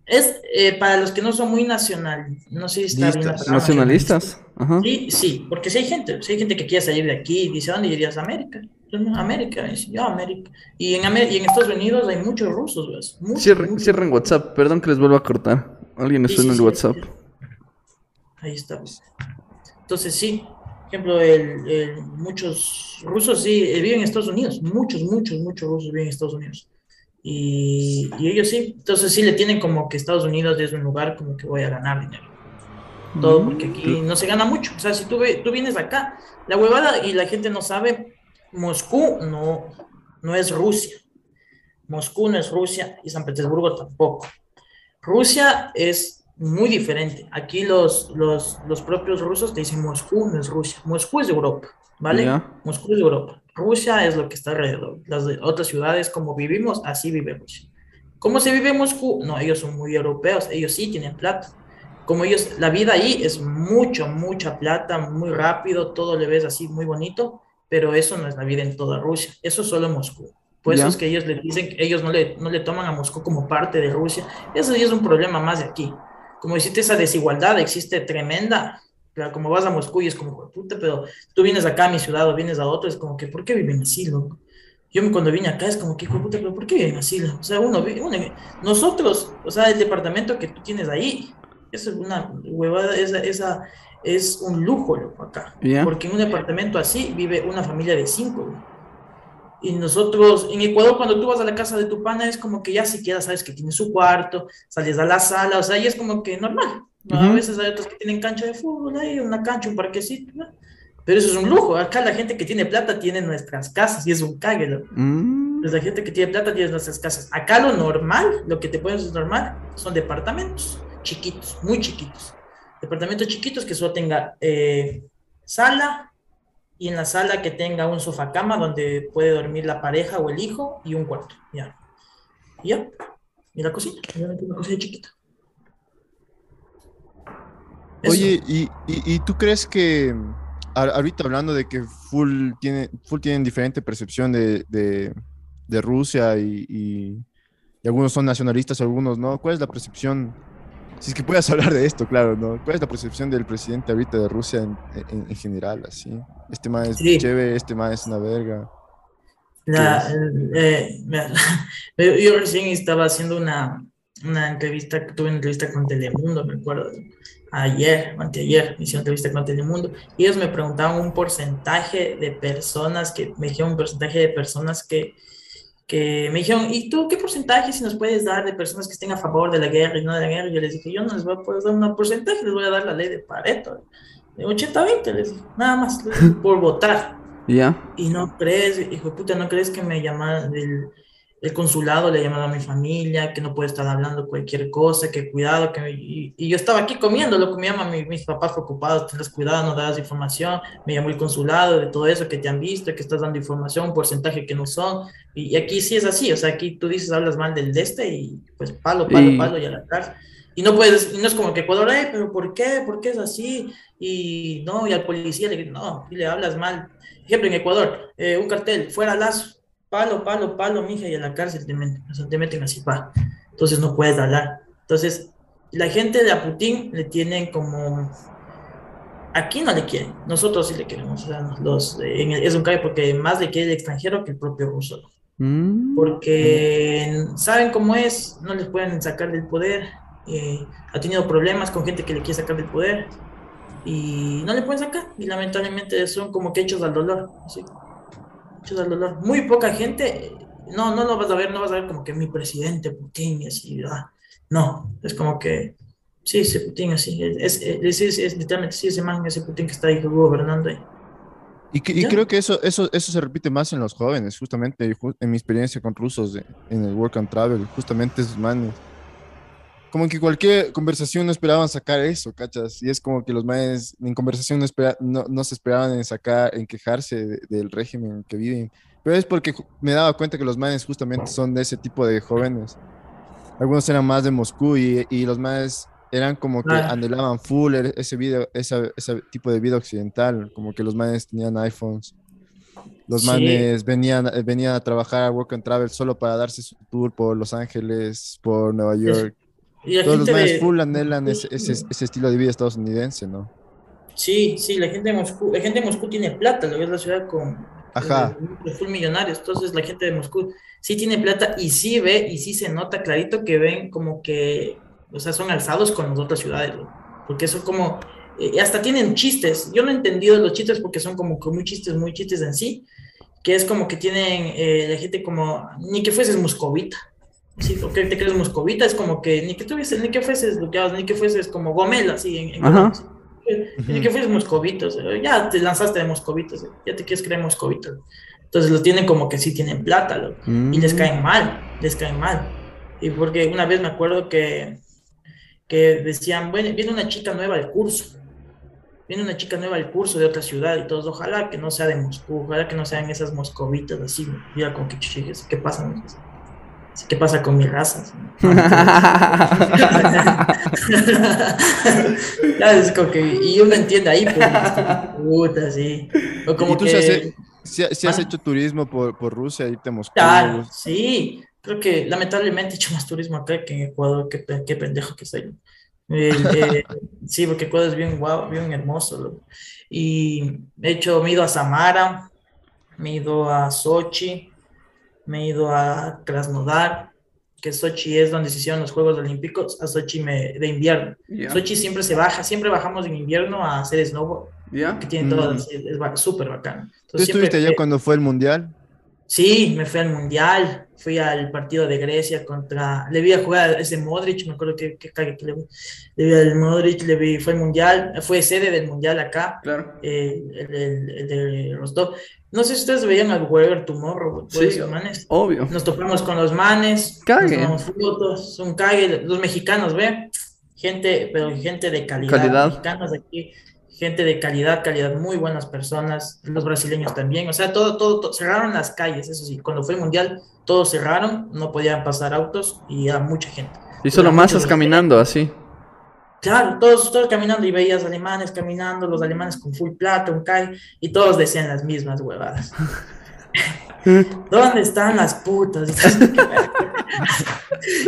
Es eh, para los que no son muy nacional, no sé si está bien Nacionalistas. Sí, sí, porque si hay gente, si hay gente que quiere salir de aquí, dice, ¿dónde irías? América. América, yo América. Y en, y en Estados Unidos hay muchos rusos, cierren, WhatsApp, perdón que les vuelva a cortar. Alguien me suena el WhatsApp. Ahí está. Entonces sí, por ejemplo, el, muchos rusos sí eh, viven en Estados Unidos, muchos, muchos, muchos rusos viven en Estados Unidos. Y, ellos sí, entonces sí le tienen como que Estados Unidos es un lugar como que voy a ganar dinero. Todo, mm. porque aquí no se gana mucho. O sea, si tú, tú vienes acá, la huevada y la gente no sabe, Moscú no, no es Rusia. Moscú no es Rusia y San Petersburgo tampoco. Rusia es muy diferente. Aquí los, los, los propios rusos te dicen Moscú no es Rusia. Moscú es Europa, ¿vale? Moscú es Europa. Rusia es lo que está alrededor. Las otras ciudades, como vivimos, así Rusia. ¿Cómo se vive en Moscú? No, ellos son muy europeos, ellos sí tienen plata. Como ellos, la vida ahí es mucho, mucha plata, muy rápido, todo le ves así muy bonito, pero eso no es la vida en toda Rusia, eso es solo Moscú. Por eso es que ellos le dicen que ellos no le, no le toman a Moscú como parte de Rusia. Eso sí es un problema más de aquí. Como existe esa desigualdad, existe tremenda, como vas a Moscú y es como, puta, pero tú vienes acá a mi ciudad o vienes a otro, es como que, ¿por qué viven así, loco? Yo cuando vine acá es como que, puta, pero ¿por qué viven así? O sea, uno, uno, nosotros, o sea, el departamento que tú tienes ahí, es una huevada, esa, esa es un lujo, loco, acá. Porque en un departamento así vive una familia de cinco, Y nosotros, en Ecuador, cuando tú vas a la casa de tu pana, es como que ya siquiera sabes que tiene su cuarto, sales a la sala, o sea, y es como que normal. A veces hay otros que tienen cancha de fútbol, hay una cancha, un parquecito, pero eso es un lujo. Acá la gente que tiene plata tiene nuestras casas y es un cague. Mm. Pues la gente que tiene plata tiene nuestras casas. Acá lo normal, lo que te puedes hacer normal, son departamentos chiquitos, muy chiquitos. Departamentos chiquitos que solo tenga eh, sala y en la sala que tenga un sofá cama donde puede dormir la pareja o el hijo y un cuarto. Ya. ya. Y la cocina, una cocina chiquita. Oye, ¿y, y, tú crees que ahorita hablando de que Full, tiene, Full tienen diferente percepción de, de, Rusia y, y, algunos son nacionalistas, algunos no, ¿cuál es la percepción? Si es que puedas hablar de esto, claro, ¿no? ¿Cuál es la percepción del presidente ahorita de Rusia en, en, general, así? Este más es chévere, este más es una verga. Eh, yo recién estaba haciendo una, una entrevista, tuve una entrevista con Telemundo, me acuerdo, ayer, anteayer, hice una entrevista con Telemundo, y ellos me preguntaban un porcentaje de personas, que me dijeron un porcentaje de personas que, que me dijeron, ¿y tú qué porcentaje si nos puedes dar de personas que estén a favor de la guerra y no de la guerra? Yo les dije, yo no les voy a poder dar un porcentaje, les voy a dar la ley de Pareto, de 80-20, les dije, nada más, por votar. ¿Ya? Y no crees, hijo de puta, no crees que me llaman del el consulado le llamaba a mi familia, que no puede estar hablando cualquier cosa, que cuidado, que y, yo estaba aquí comiendo, lo que me llama mi, mis papás preocupados, tenés cuidado, no das información, me llamó el consulado de todo eso, que te han visto, que estás dando información, un porcentaje que no son, y, aquí sí es así, o sea, aquí tú dices, hablas mal del de este, y pues palo, palo, palo, y a la cárcel. Y no puedes, no es como que Ecuador, eh, pero ¿por qué? ¿Por qué es así? Y no, y al policía le no, y le hablas mal. Ejemplo, en Ecuador, eh, un cartel, fuera Lazo, palo, palo, palo, mija, y a la cárcel te meten, o sea, te meten así, pa. Entonces no puedes hablar. Entonces, la gente de a Putin le tienen como... Aquí no le quieren, nosotros sí le queremos. O sea, los, es un caso porque más le quiere el extranjero que el propio ruso. Mm. Porque saben cómo es, no les pueden sacar del poder. Eh, ha tenido problemas con gente que le quiere sacar del poder y no le pueden sacar. Y lamentablemente son como que hechos al dolor. Así dolor. Muy poca gente, no, no lo vas a ver, no vas a ver como que mi presidente Putin y así, ah, no, es como que, sí, ese Putin así, es, es, es, literalmente, sí, ese man, ese Putin que está ahí gobernando ahí. Y, y creo que eso, eso, eso se repite más en los jóvenes, justamente en mi experiencia con rusos en el Work and Travel, justamente esos manes como que cualquier conversación no esperaban sacar eso, ¿cachas? Y es como que los maes en conversación no, espera, no, se esperaban en sacar, en quejarse del régimen que viven. Pero es porque me daba cuenta que los maes justamente son de ese tipo de jóvenes. Algunos eran más de Moscú y, y los maes eran como que ah. anhelaban full e, ese, video, ese, ese tipo de vida occidental, como que los maes tenían iPhones. Los manes venían, venían a trabajar a Work and Travel solo para darse su tour por Los Ángeles, por Nueva York. Todos los más full anhelan ese, ese, estilo de vida estadounidense, ¿no? Sí, sí, la gente de Moscú, la gente de Moscú tiene plata, lo es la ciudad con Ajá. full millonarios, entonces la gente de Moscú sí tiene plata y sí ve y sí se nota clarito que ven como que, o sea, son alzados con las otras ciudades, porque eso como, eh, hasta tienen chistes, yo no he entendido los chistes porque son como que muy chistes, muy chistes en sí, que es como que tienen eh, la gente como, ni que fueses moscovita, Sí, porque te crees moscovita, es como que ni que tuvieses, ni que fueses bloqueados, ni que fueses como gomela, así en, Ni que fueses moscovito, ya te lanzaste de moscovito, ya te quieres creer moscovito. Entonces lo tienen como que sí tienen plata, y les mm. caen mal, les caen mal. Y porque una vez me acuerdo que, que decían, bueno, viene una chica nueva al curso, viene una chica nueva al curso de otra ciudad y todos, ojalá que no sea de Moscú, ojalá que no sean esas moscovitas así, mira como que chiches, ¿qué pasa? ¿Qué pasa con mi raza? ya, es como que, y uno entiende ahí, pues, puta, sí. O como ¿Y tú que, si, has, hecho turismo por, por Rusia, y te Moscú. Claro, sí. Creo que lamentablemente he hecho más turismo acá que en Ecuador, qué, qué pendejo que soy. Eh, sí, porque Ecuador es bien guau, bien hermoso. Y he hecho, me he ido a Samara, me he ido a Sochi, me he ido a Krasnodar, que Sochi es donde se hicieron los Juegos Olímpicos, a Sochi me, de invierno. Sochi siempre se baja, siempre bajamos en invierno a hacer snowboard, que tiene todo, mm. es súper bacán. ¿Tú estuviste allá cuando fue el Mundial? Sí, me fui al Mundial, fui al partido de Grecia contra, le vi a jugar ese Modric, me acuerdo que, que, que le, le, vi al Modric, le vi, fue el Mundial, fue sede del Mundial acá, claro. Eh, el, el, de Rostov. No sé si ustedes veían al Weber Tomorrow, sí, manes. Obvio. Nos topamos con los manes, cague. Nos fotos, son cague, los mexicanos, ¿ve? Gente, pero gente de calidad, calidad. mexicanos aquí gente de calidad, calidad, muy buenas personas, los brasileños también, o sea, todo, todo, cerraron las calles, eso sí, cuando fue el mundial, todos cerraron, no podían pasar autos y era mucha gente. Y solo masas caminando así. Claro, todos, todos caminando y veías alemanes caminando, los alemanes con full plata, un CAI, y todos decían las mismas huevadas. ¿Dónde están las putas?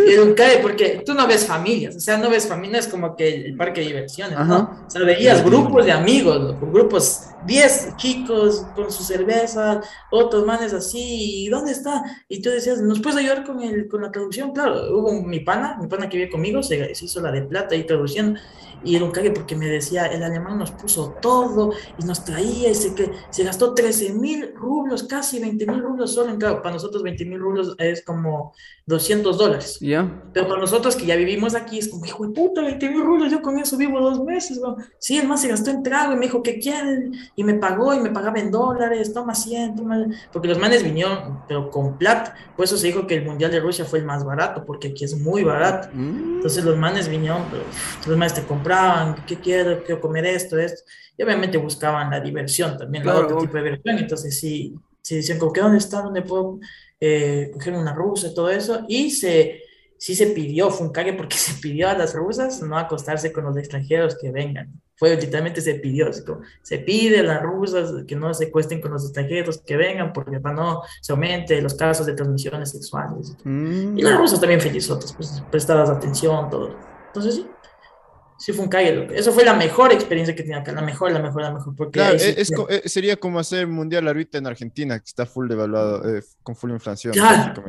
y cae porque tú no ves familias, o sea, no ves familias como que el parque de diversiones, ¿no? O sea, veías grupos de amigos, grupos, 10 chicos con su cerveza, otros manes así, ¿y dónde está? Y tú decías, ¿nos puedes ayudar con, el, con la traducción? Claro, hubo mi pana, mi pana que vive conmigo, se, se hizo la de plata y traduciendo, y era un cague porque me decía, el alemán nos puso todo y nos traía y se, que, se gastó 13 mil rublos, casi 20 mil rublos solo en cada, para nosotros 20 mil rublos es como 200 dólares. Ya. Pero para nosotros que ya vivimos aquí es como, hijo de puta, 20 mil rublos, yo con eso vivo dos meses. ¿no? Sí, el más se gastó en trago y me dijo, ¿qué quieren? Y me pagó y me pagaba en dólares, toma 100, toma... Porque los manes vinieron, pero con plata. Por eso se dijo que el Mundial de Rusia fue el más barato, porque aquí es muy barato. Mm. Entonces los manes vinieron, pero los manes te compraban, ¿qué quiero? Quiero comer esto, esto. Y obviamente buscaban la diversión también, la otro tipo de diversión. Entonces sí, sí decían, como, ¿qué dónde está? ¿Dónde puedo eh, coger una rusa y todo eso? Y se, sí se pidió, fue un cague porque se pidió a las rusas no acostarse con los extranjeros que vengan. Fue literalmente se pidió, se pide a las rusas que no se cuesten con los extranjeros que vengan porque para no se aumente los casos de transmisiones sexuales. Y las mm. rusas también felizotas, pues prestadas atención, todo. Entonces sí, sí fue un cague. Eso fue la mejor experiencia que tenía acá, la mejor, la mejor, la mejor. Porque claro, es, eh, sería como hacer mundial ahorita en Argentina, que está full devaluado, eh, con full inflación. Claro,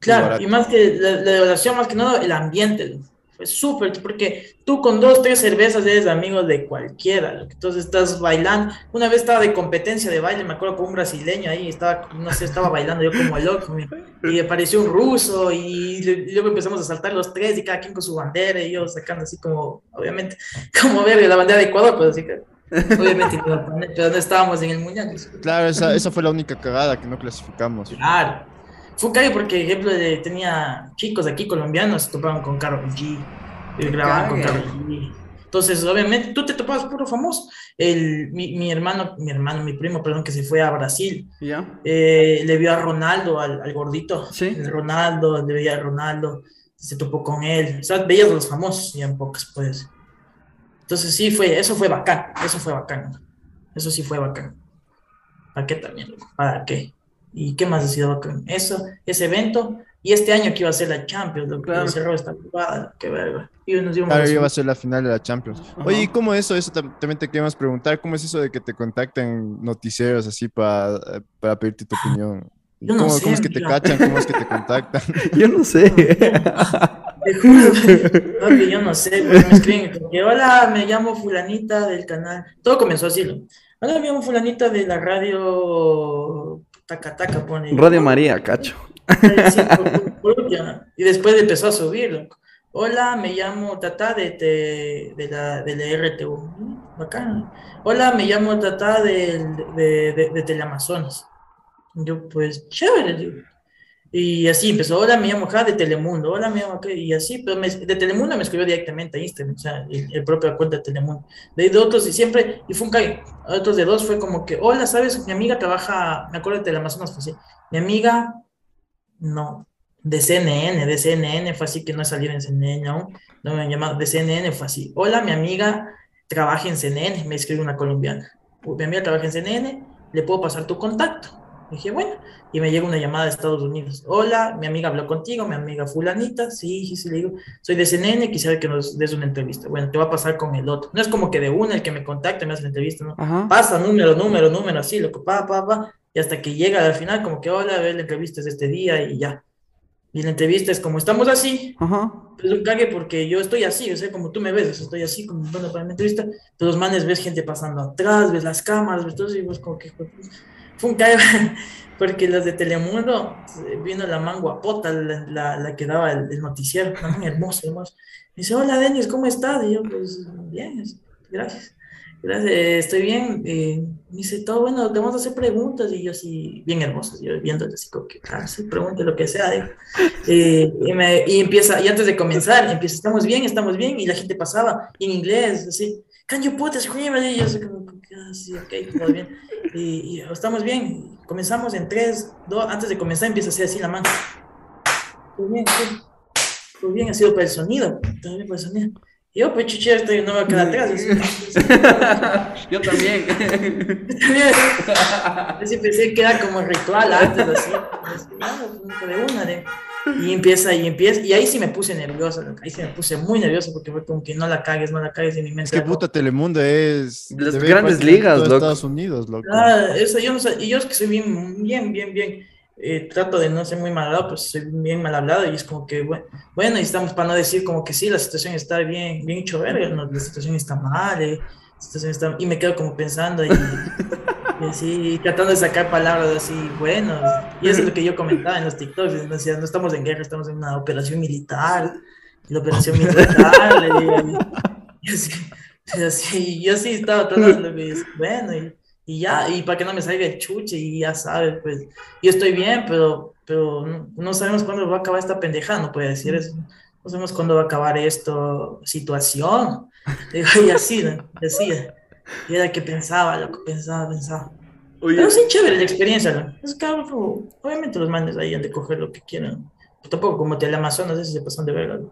claro y más que la, la más que nada el ambiente es súper, porque tú con dos, tres cervezas eres amigo de cualquiera, entonces estás bailando. Una vez estaba de competencia de baile, me acuerdo con un brasileño ahí, estaba, no sé, estaba bailando yo como loco, y apareció un ruso, y luego empezamos a saltar los tres, y cada quien con su bandera, y yo sacando así como, obviamente, como ver la bandera de Ecuador, pues así que... Obviamente, pero no estábamos en el mundial. Claro, esa, esa fue la única cagada que no clasificamos. Claro. Fue un cague porque, ejemplo, tenía chicos aquí colombianos, se topaban con Carol G, grababan con Carlos Entonces, obviamente, tú te topabas puro famoso. El, mi, mi, hermano, mi hermano, mi primo, perdón, que se fue a Brasil, eh, le vio a Ronaldo, al, al gordito. ¿Sí? Ronaldo, le veía a Ronaldo, se topó con él. O sea, veías a los famosos y en pocas, pues. Entonces, sí, fue, eso fue bacán, eso fue bacán. Eso sí fue bacán. ¿Para qué también? ¿Para qué? ¿Y qué más ha sido bacán? Eso, ese evento, y este año que iba a ser la Champions, lo que claro. cerró esta jugada, qué verga. Y nos claro, iba a ser la final de la Champions. Oye, ¿y cómo eso? Eso también te queremos preguntar. ¿Cómo es eso de que te contacten noticieros así para, para pedirte tu opinión? Yo no ¿Cómo, sé, ¿Cómo es que te cachan? ¿Cómo es que te contactan? Yo no sé. Te juro, no, que yo no sé, me escriben que hola, me llamo fulanita del canal. Todo comenzó así. Hola, me llamo fulanita de la radio Taca Taca, pone. Radio María, cacho. y después empezó a subirlo. Hola, me llamo Tata de, de, de, la, de la RTU. Bacán. Hola, me llamo Tata de, de, de, de Teleamazonas. Yo, pues, chévere, digo. Y así empezó, hola, me llamo Ja de Telemundo, hola, me llamo y así, pero de Telemundo me escribió directamente a Instagram, o sea, el, propio cuenta de Telemundo. De, otros, y siempre, y fue un cague, otros de dos fue como que, hola, ¿sabes? Mi amiga trabaja, me acuerdo de Teleamazonas, fue así, mi amiga, no, de CNN, de CNN, fue así que no salido en CNN aún, no me han llamado, de CNN fue así, hola, mi amiga trabaja en CNN, me escribe una colombiana, mi amiga trabaja en CNN, le puedo pasar tu contacto dije, bueno, y me llega una llamada de Estados Unidos. Hola, mi amiga habló contigo, mi amiga fulanita. Sí, sí, sí, le digo, soy de CNN, quisiera que nos des una entrevista. Bueno, te va a pasar con el otro. No es como que de una el que me contacte me hace la entrevista, ¿no? Pasa número, número, número, así, loco, pa, pa, pa. Y hasta que llega al final, como que, hola, a ver, la entrevista es este día y ya. Y la entrevista es como estamos así, Ajá. pues un cague porque yo estoy así, o sea, como tú me ves, estoy así, como bueno para la entrevista, pero los manes ves gente pasando atrás, ves las cámaras, ves todo, y vos como que fue un porque los de Telemundo vino la man guapota, la, la, que daba el, noticiero, una man hermosa, hermosa. Me dice, hola Denis, ¿cómo estás? Y yo, pues, bien, gracias. Gracias, estoy bien. Eh, me dice, todo bueno, te vamos a hacer preguntas. Y yo así, bien hermoso, yo viéndole así como que, claro, sí, pregunte lo que sea. Eh, y, me, y, empieza, y antes de comenzar, empieza, estamos bien, estamos bien. Y la gente pasaba en inglés, así, can you put scream? Y yo así como, ah, ok, todo bien y, estamos bien. Comenzamos en tres, dos, antes de comenzar empieza a hacer así la mano. Pues bien, pues, bien, ha sido para el sonido. También para el sonido. Y yo, pues chuché, estoy, no me voy a quedar atrás. yo también. también. Yo pensé que era como ritual antes, así. pues, de una, de. Y empieza y empieza, y ahí sí me puse nerviosa, ahí sí me puse muy nerviosa porque fue como que no la cagues, no la cagues en mi mente. Es que puta Telemundo es... Las grandes ligas, loco. Estados Unidos, loco. Ah, eso yo no sé, y yo es que soy bien, bien, bien, bien, eh, trato de no ser muy mal hablado, pues soy bien mal hablado y es como que, bueno, bueno, y estamos para no decir como que sí, la situación está bien, bien hecho verga, no, la situación está mal, eh, la situación está... y me quedo como pensando y... Y así, tratando de sacar palabras así buenos. Y eso es lo que yo comentaba en los TikToks. Decía, no estamos en guerra, estamos en una operación militar. La operación militar. y, así, así, yo sí estaba tratando de bueno, y, y, ya, y para que no me salga el chuche, y ya sabes, pues, yo estoy bien, pero, pero no, sabemos cuándo va a acabar esta pendejada, no puede decir eso. No sabemos cuándo va a acabar esto, situación. Y así, ¿no? decía. Y era que pensaba, lo que pensaba, pensaba. Pero sí, chévere la experiencia, ¿no? Es que obviamente los manes ahí han de coger lo que quieran. tampoco como Teleamazonas, ese se pasan de verga. ¿no?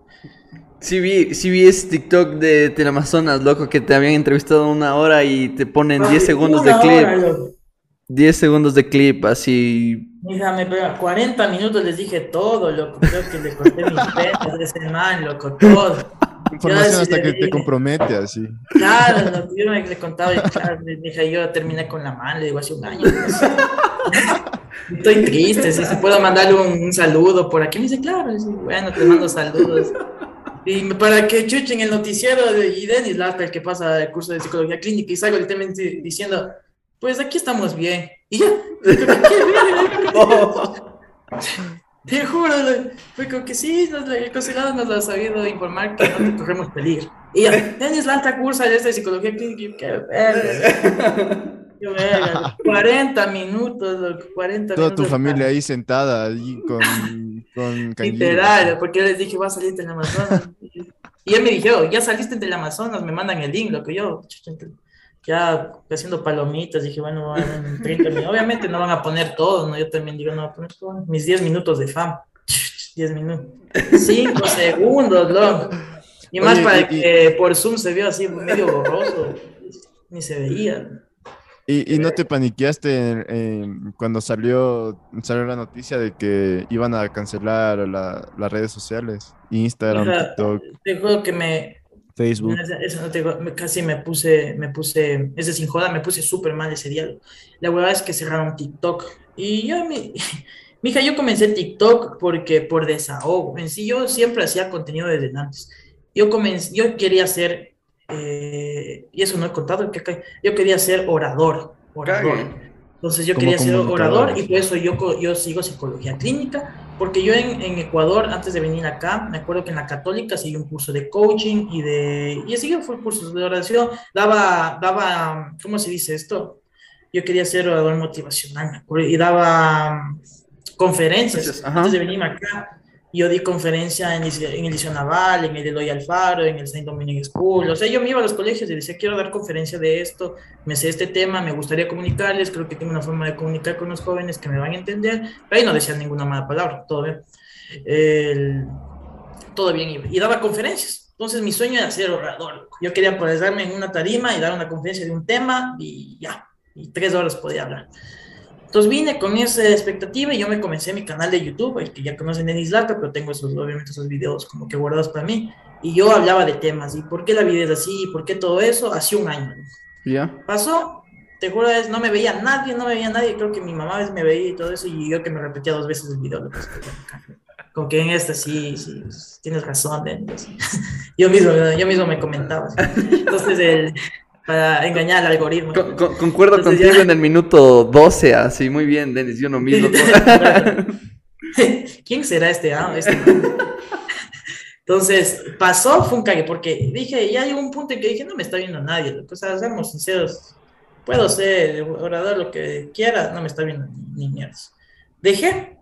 Sí vi, sí vi ese TikTok de Teleamazonas, loco, que te habían entrevistado una hora y te ponen 10 segundos de clip. 10 segundos de clip, así. Mira, me 40 minutos les dije todo, loco. Creo que le corté mis penas de ese man, loco, todo. Información hasta que te compromete, así. Claro, yo me, le contaba y claro, dije, yo terminé con la mano, le digo, hace un año. Estoy triste, si se puedo mandarle un, saludo por aquí. Me dice, claro, bueno, te mando saludos. Y para que chuchen el noticiero de y Denis Lata, el que pasa el curso de psicología clínica, y salgo literalmente diciendo, pues aquí estamos bien. Y ya. Te juro, fue como que sí, nos, el consulado nos lo ha sabido informar que no te corremos peligro. Y ya, tienes la alta cursa de esta psicología clínica, qué verga. Qué verga, 40 minutos, loco, 40 Toda tu familia ahí sentada, ahí con, con Literal, porque yo les dije, va a salir en Amazonas. Y él me dijeron, ya saliste del Amazonas, me mandan el link, lo que yo, ya haciendo palomitas, dije, bueno, en 30 minutos. Obviamente no van a poner todo, ¿no? Yo también digo, no, poner todo. Mis 10 minutos de fama. 10 minutos. 5 segundos, ¿no? Y más para que por Zoom se vio así medio borroso. Ni se veía. ¿Y, y no te paniqueaste cuando salió, salió la noticia de que iban a cancelar las redes sociales? Instagram, TikTok. Te que me, Facebook. casi me puse, me puse, ese sin joda, me puse súper mal ese día. La verdad es que cerraron TikTok. Y yo, mi, hija, yo comencé TikTok porque por desahogo. En sí, yo siempre hacía contenido desde antes. Yo comencé, yo quería ser, eh, y eso no he contado, que yo quería ser orador. orador. Entonces yo quería ser orador y por eso yo, yo sigo psicología clínica, porque yo en, en, Ecuador, antes de venir acá, me acuerdo que en la católica seguí un curso de coaching y de, y así fue cursos de oración, daba, daba, ¿cómo se dice esto? Yo quería ser orador motivacional, y daba conferencias antes de venir acá. Yo di conferencia en, en el Liceo Naval, en el Eloy Alfaro, en el Saint Dominic School. O sea, yo me iba a los colegios y decía, quiero dar conferencia de esto, me sé este tema, me gustaría comunicarles, creo que tengo una forma de comunicar con los jóvenes que me van a entender. Pero ahí no decían ninguna mala palabra, todo bien. todo bien. Y daba conferencias. Entonces mi sueño era ser orador. Yo quería ponerme en una tarima y dar una conferencia de un tema y ya. Y tres horas podía hablar. Entonces vine con esa expectativa y yo me comencé mi canal de YouTube, el que ya conocen Denis Laca, pero tengo esos, obviamente esos videos como que guardados para mí. Y yo hablaba de temas, y por qué la vida es así, por qué todo eso, hace un año. ¿Ya? Pasó, te juro, es, no me veía nadie, no me veía nadie, creo que mi mamá me veía y todo eso, y yo que me repetía dos veces el video. Como que en este sí, sí, tienes razón, yo mismo, yo mismo me comentaba. Entonces, el, para engañar al algoritmo. concuerdo contigo en el minuto 12, así, muy bien, Denis, yo no mismo. ¿Quién será este, ah, este Entonces, pasó, fue un cague, porque dije, ya llegó un punto en que dije, no me está viendo nadie, o sea, seamos sinceros, puedo ser orador, lo que quiera, no me está viendo ni, ni mierdas. Dejé,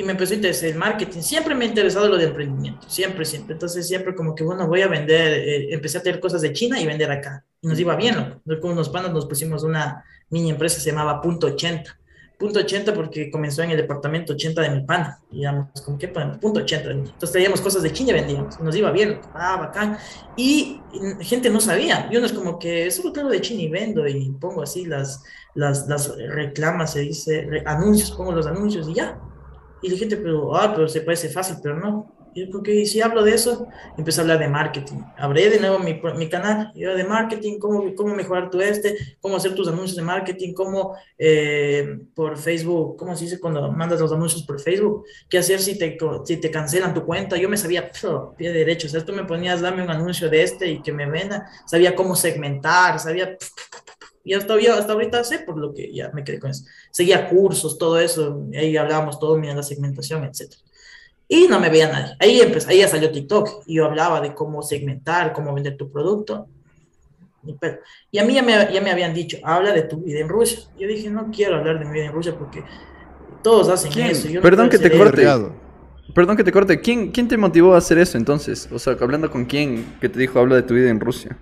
y me empezó a interesar el marketing. Siempre me ha interesado lo de emprendimiento, siempre, siempre. Entonces, siempre como que, bueno, voy a vender, eh, empecé a tener cosas de China y vender acá. Y nos iba bien, ¿no? Con unos panos nos pusimos una mini empresa, se llamaba Punto 80. Punto 80 porque comenzó en el departamento 80 de mi pana. Digamos, como que punto 80. Entonces traíamos cosas de China y vendíamos. Nos iba bien, ah, bacán. Y, gente no sabía. Y uno es como que solo tengo de China y vendo y pongo así las, las, las reclamas, se dice, anuncios, pongo los anuncios y ya y la gente, pero, ah, pero se parece fácil, pero no. Y porque si hablo de eso, empecé a hablar de marketing. Abrí de nuevo mi, mi canal, yo de marketing, cómo, cómo mejorar tu este, cómo hacer tus anuncios de marketing, cómo eh, por Facebook, cómo se dice cuando mandas los anuncios por Facebook, qué hacer si te, si te cancelan tu cuenta. Yo me sabía pie derecho, o sea, tú me ponías, dame un anuncio de este y que me venda, sabía cómo segmentar, sabía y hasta, hasta ahorita sé por lo que ya me quedé con eso. Seguía cursos, todo eso, ahí hablábamos todo, mira la segmentación, etc. Y no me veía nadie. Ahí, empecé, ahí ya salió TikTok y yo hablaba de cómo segmentar, cómo vender tu producto. Y a mí ya me, ya me habían dicho, habla de tu vida en Rusia. Yo dije, no quiero hablar de mi vida en Rusia porque todos hacen eso. Perdón que te corte. Perdón que te corte. ¿Quién, ¿Quién te motivó a hacer eso entonces? O sea, hablando con quién que te dijo, habla de tu vida en Rusia.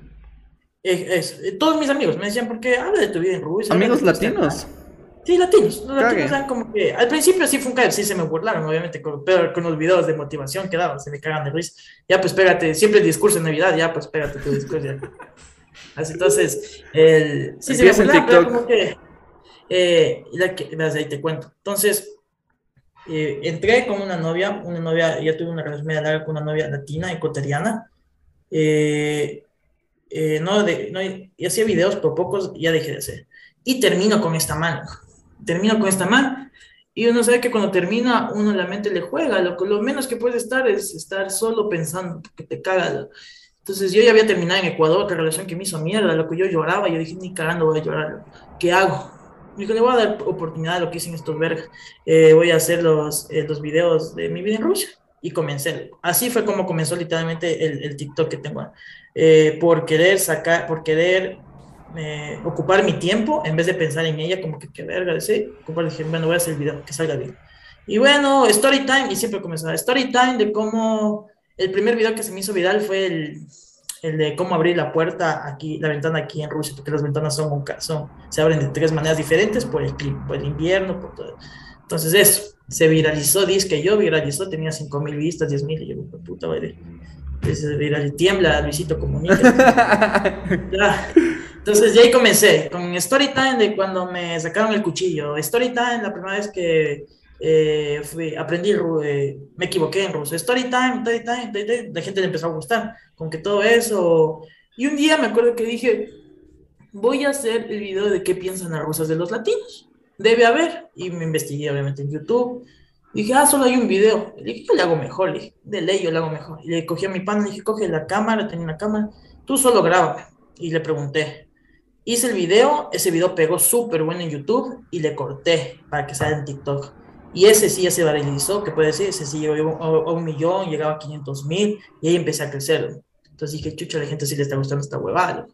Es, eh, todos mis amigos me decían, ¿por qué habla de tu vida en Rusia? ¿Amigos latinos? Sí, latinos. Los latinos eran como que. Al principio sí fue un caer, sí se me burlaron, obviamente, con, pero con los videos de motivación que daban, se me cagan de risa. Ya, pues pégate, siempre el discurso en Navidad, ya, pues pégate tu discurso. Ya. Así, entonces, el, sí se me burlaron, pero como que. Eh, ahí te cuento. Entonces, eh, entré con una novia, una novia, ya tuve una relación media larga con una novia latina, ecuatoriana. Eh, eh, no, de, no, y hacía videos por pocos, ya dejé de hacer. Y termino con esta mano. Termino con esta mano. Y uno sabe que cuando termina, uno la mente le juega. Lo, lo menos que puede estar es estar solo pensando que te caga. Entonces yo ya había terminado en Ecuador, la relación que me hizo mierda, lo que yo lloraba, yo dije, ni cagando voy a llorar, ¿qué hago? Me dijo, le voy a dar oportunidad a lo que hice en estos vergas, eh, voy a hacer los, eh, los videos de mi vida en Rusia. Y comencé. Así fue como comenzó literalmente el, el TikTok que tengo. Eh, por querer sacar, por querer eh, ocupar mi tiempo en vez de pensar en ella, como que qué verga, sí, ocupar, dije, bueno, voy a hacer el video, que salga bien. Y bueno, story time, y siempre comenzaba, story time de cómo el primer video que se me hizo viral fue el, el de cómo abrir la puerta aquí, la ventana aquí en Rusia, porque las ventanas son, son se abren de tres maneras diferentes por el clima, por el invierno, por todo. Entonces eso, se viralizó, dice que yo viralizó, tenía 5 mil vistas, 10 mil, y yo, puta, vale. Entonces, tiembla, Luisito Comunica. Entonces, ya ahí comencé con Storytime de cuando me sacaron el cuchillo. Storytime, la primera vez que eh, fui, aprendí, eh, me equivoqué en ruso. Storytime, Storytime, Storytime, la gente le empezó a gustar, con que todo eso. Y un día me acuerdo que dije, voy a hacer el video de qué piensan las rusas de los latinos. Debe haber. Y me investigué, obviamente, en YouTube. Dije, ah, solo hay un video. Le dije, yo le hago mejor. Le dije, de ley yo le hago mejor. Y le cogí a mi pan, le dije, coge la cámara, tenía una cámara. Tú solo grábame. Y le pregunté. Hice el video, ese video pegó súper bueno en YouTube y le corté para que salga en TikTok. Y ese sí ya se viralizó, que puede ser, ese sí llegó a, un millón, llegaba a 500 mil, y ahí empecé a crecer. Entonces dije, chucha, la gente sí le está gustando esta huevada.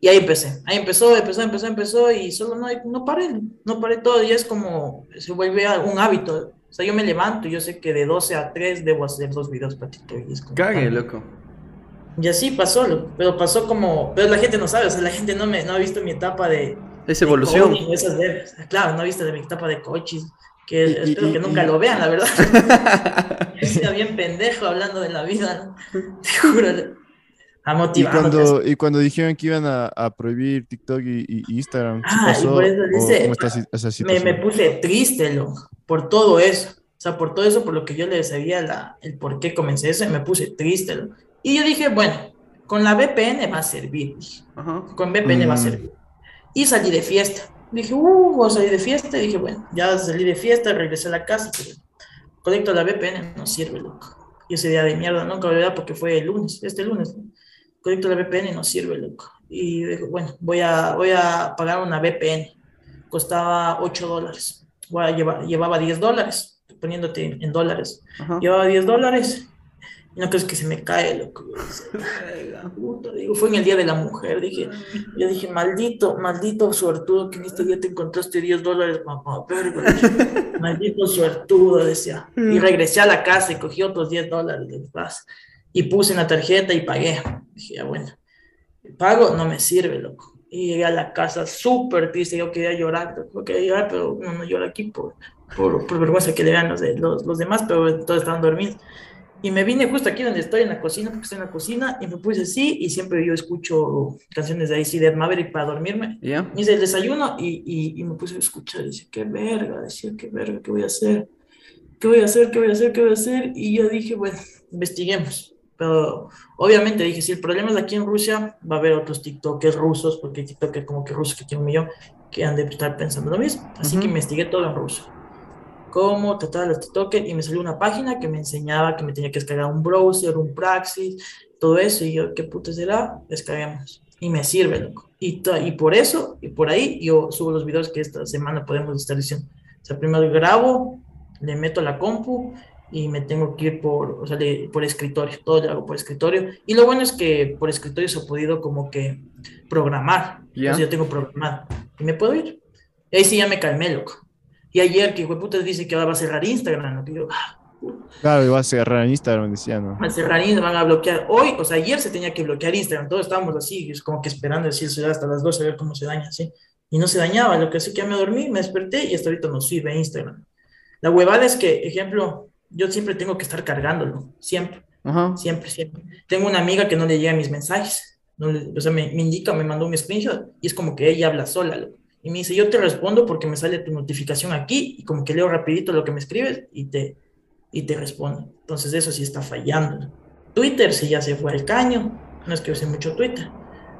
Y ahí empecé, ahí empezó, empezó, empezó, empezó, y solo no, no paré, no paré todo, y es como, se vuelve un hábito. O sea, yo me levanto, y yo sé que de 12 a 3 debo hacer dos videos para TikTok. Cague, loco. Y así pasó, pero pasó como, pero la gente no sabe, o sea, la gente no, me, no ha visto mi etapa de... Esa evolución. esas claro, no ha visto de mi etapa de coches que espero que nunca lo vean, la verdad. Está bien pendejo hablando de la vida, te juro. A motivar. Y cuando, y cuando dijeron que iban a, a prohibir TikTok y, Instagram, ah, pasó, y por eso dice, me, me, puse triste, loco, por todo eso. O sea, por todo eso, por lo que yo le sabía la, el por qué comencé eso, me puse triste. Loco. Y yo dije, bueno, con la VPN va a servir. Con VPN va a mm. servir. Y salí de fiesta. Dije, uh, voy a salir de fiesta. Y dije, bueno, ya salí de fiesta, regresé a la casa. conecto la VPN, no sirve, loco. Y ese día de mierda, nunca voy a porque fue el lunes, este lunes. Conecto la VPN y no sirve, loco. Y dije, bueno, voy a, voy a pagar una VPN. Costaba 8 dólares. Voy a llevar, llevaba 10 dólares, poniéndote en dólares. Llevaba 10 dólares no crees que se me cae, loco. digo, fue en el Día de la Mujer. Dije, yo dije, maldito, maldito suertudo que en este día te encontraste 10 dólares, mamá, verga. maldito suertudo, decía. Y regresé a la casa y cogí otros 10 dólares de paz. Y puse en la tarjeta y pagué. Dije, ya bueno, el pago no me sirve, loco. Y llegué a la casa súper triste. Yo quería llorar, yo quería llorar, pero no, no lloro aquí por, por, por vergüenza que le vean los, los, los demás, pero todos estaban dormidos. Y me vine justo aquí donde estoy en la cocina, porque estoy en la cocina, y me puse así, y siempre yo escucho canciones de sí de Maverick para dormirme. Yeah. Hice el desayuno y, y, me puse a escuchar, y dice, qué verga, decía, qué verga, ¿qué voy a hacer? ¿Qué voy a hacer? ¿Qué voy a hacer? ¿Qué voy a hacer? Y yo dije, bueno, investiguemos. Pero obviamente dije, si el problema es aquí en Rusia, va a haber otros TikTokers rusos, porque hay TikTokers como que rusos que tienen un millón, que han de estar pensando lo mismo. Así que investigué todo en ruso cómo tratar los TikTokers y me salió una página que me enseñaba que me tenía que descargar un browser, un Praxis, todo eso. Y yo, ¿qué puta será? Descarguemos. Y me sirve, loco. Y, y por eso, y por ahí, yo subo los videos que esta semana podemos estar diciendo. O sea, primero grabo, le meto a la compu y me tengo que ir por, o sea, por escritorio. Todo lo hago por escritorio. Y lo bueno es que por escritorio se ha podido como que programar. Yeah. yo tengo programado. Y me puedo ir. Y ahí sí ya me calmé, loco. Y ayer que puta dice que va a cerrar Instagram, ¿no? Ah, claro, va a cerrar Instagram, decía, ¿no? Va a cerrar Instagram, van a bloquear. Hoy, o sea, ayer se tenía que bloquear Instagram, todos estábamos así, como que esperando decir hasta las 12 a ver cómo se daña, ¿sí? Y no se dañaba, lo que sé que ya me dormí, me desperté y hasta ahorita no sirve Instagram. La huevada es que, ejemplo, yo siempre tengo que estar cargándolo, siempre, siempre, siempre. Tengo una amiga que no le llega mis mensajes, no o sea, me, me, indica, me mandó un screenshot y es como que ella habla sola, loco. Y me dice, yo te respondo porque me sale tu notificación aquí y como que leo rapidito lo que me escribes y te, y te respondo. Entonces eso sí está fallando. Twitter sí ya se fue al caño. No es que use mucho Twitter,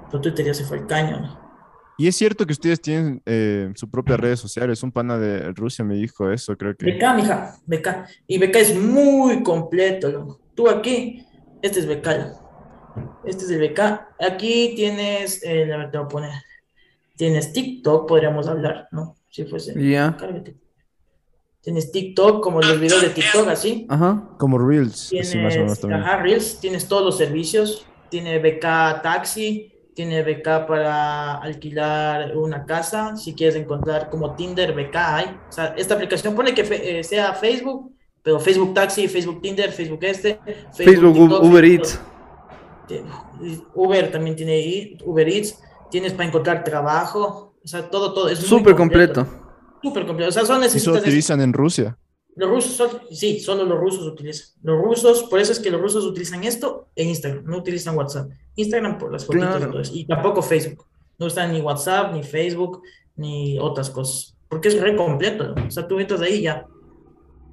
pero Twitter ya se fue al caño. Y es cierto que ustedes tienen eh, su propia redes sociales. Un pana de Rusia me dijo eso, creo que. BK, mija, BK. Y BK es muy completo. Tú aquí, este es BK. Este es el BK. Aquí tienes, eh, la verdad, te voy a poner Tienes TikTok, podríamos hablar, ¿no? Si fuese. Ya. Tienes TikTok, como los videos de TikTok, así. Ajá. Como Reels. Tienes, ajá, Reels. Tienes todos los servicios. Tiene BK Taxi. Tiene BK para alquilar una casa. Si quieres encontrar como Tinder, BK hay. O sea, esta aplicación pone que eh, sea Facebook pero Facebook Taxi, Facebook Tinder, Facebook este, Facebook, Uber Eats. Uber también tiene Uber Eats, tienes para encontrar trabajo, o sea, todo, todo. Es súper completo. Súper completo. O sea, son necesitas. ¿Eso utilizan en Rusia? Los rusos, sí, solo los rusos utilizan. Los rusos, por eso es que los rusos utilizan esto en Instagram, no utilizan WhatsApp. Instagram por las fotos y, y tampoco Facebook. No usan ni WhatsApp, ni Facebook, ni otras cosas. Porque es re completo. O sea, tú entras ahí ya.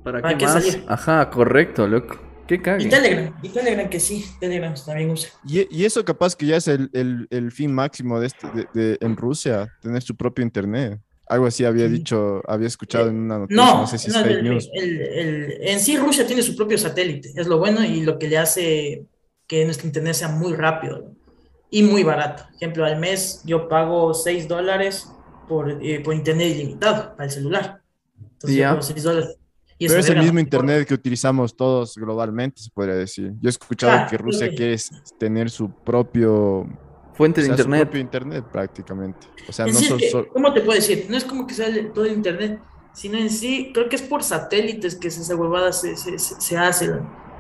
¿Para, qué, más? salir? Ajá, correcto, loco. Qué cague. Y Telegram, y Telegram que sí, Telegram también usa. Y, y eso capaz que ya es el, el, el fin máximo de, este, de, en Rusia, tener su propio internet. Algo así había dicho, había escuchado en una noticia, no, sé si es fake news. en sí Rusia tiene su propio satélite, es lo bueno y lo que le hace que nuestro internet sea muy rápido y muy barato. Por ejemplo, al mes yo pago 6 dólares por, eh, por internet ilimitado para el celular. Entonces, yo 6 dólares. Pero es el mismo internet que utilizamos todos globalmente, se podría decir. Yo he escuchado que Rusia quiere tener su propio fuente de internet. Su propio internet prácticamente. O sea, no ¿Cómo te puedo decir? No es como que sale todo el internet, sino en sí, creo que es por satélites que esa huevada se, se, se, hace.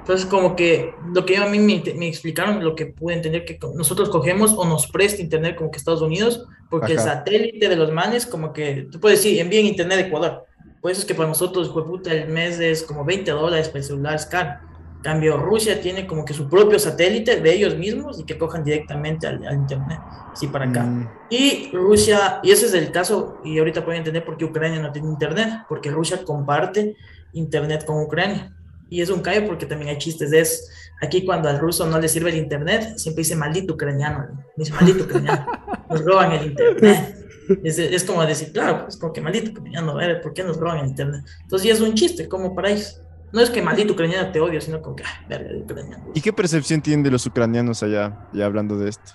Entonces, como que lo que a mí me, me, explicaron, lo que pude entender, que nosotros cogemos o nos presta internet como que Estados Unidos, porque el satélite de los manes, como que, tú puedes decir, envíen internet de Ecuador. Por eso es que para nosotros, puta, el mes es como 20 dólares para el celular, es caro. Cambio, Rusia tiene como que su propio satélite de ellos mismos y que cojan directamente al, internet, así para acá. Mm. Y Rusia, y ese es el caso, y ahorita pueden entender por qué Ucrania no tiene internet, porque Rusia comparte internet con Ucrania. Y es un callo porque también hay chistes de eso. Aquí cuando al ruso no le sirve el internet, siempre dice maldito ucraniano, dice maldito ucraniano, nos roban el internet. Es, es, como decir, claro, es como que maldito ucraniano, ¿por qué nos roban el internet? Entonces ya es un chiste, como para ellos. No es que maldito ucraniano te odio, sino como que, ah, verga, ucraniano. ¿Y qué percepción tienen de los ucranianos allá, ya hablando de esto?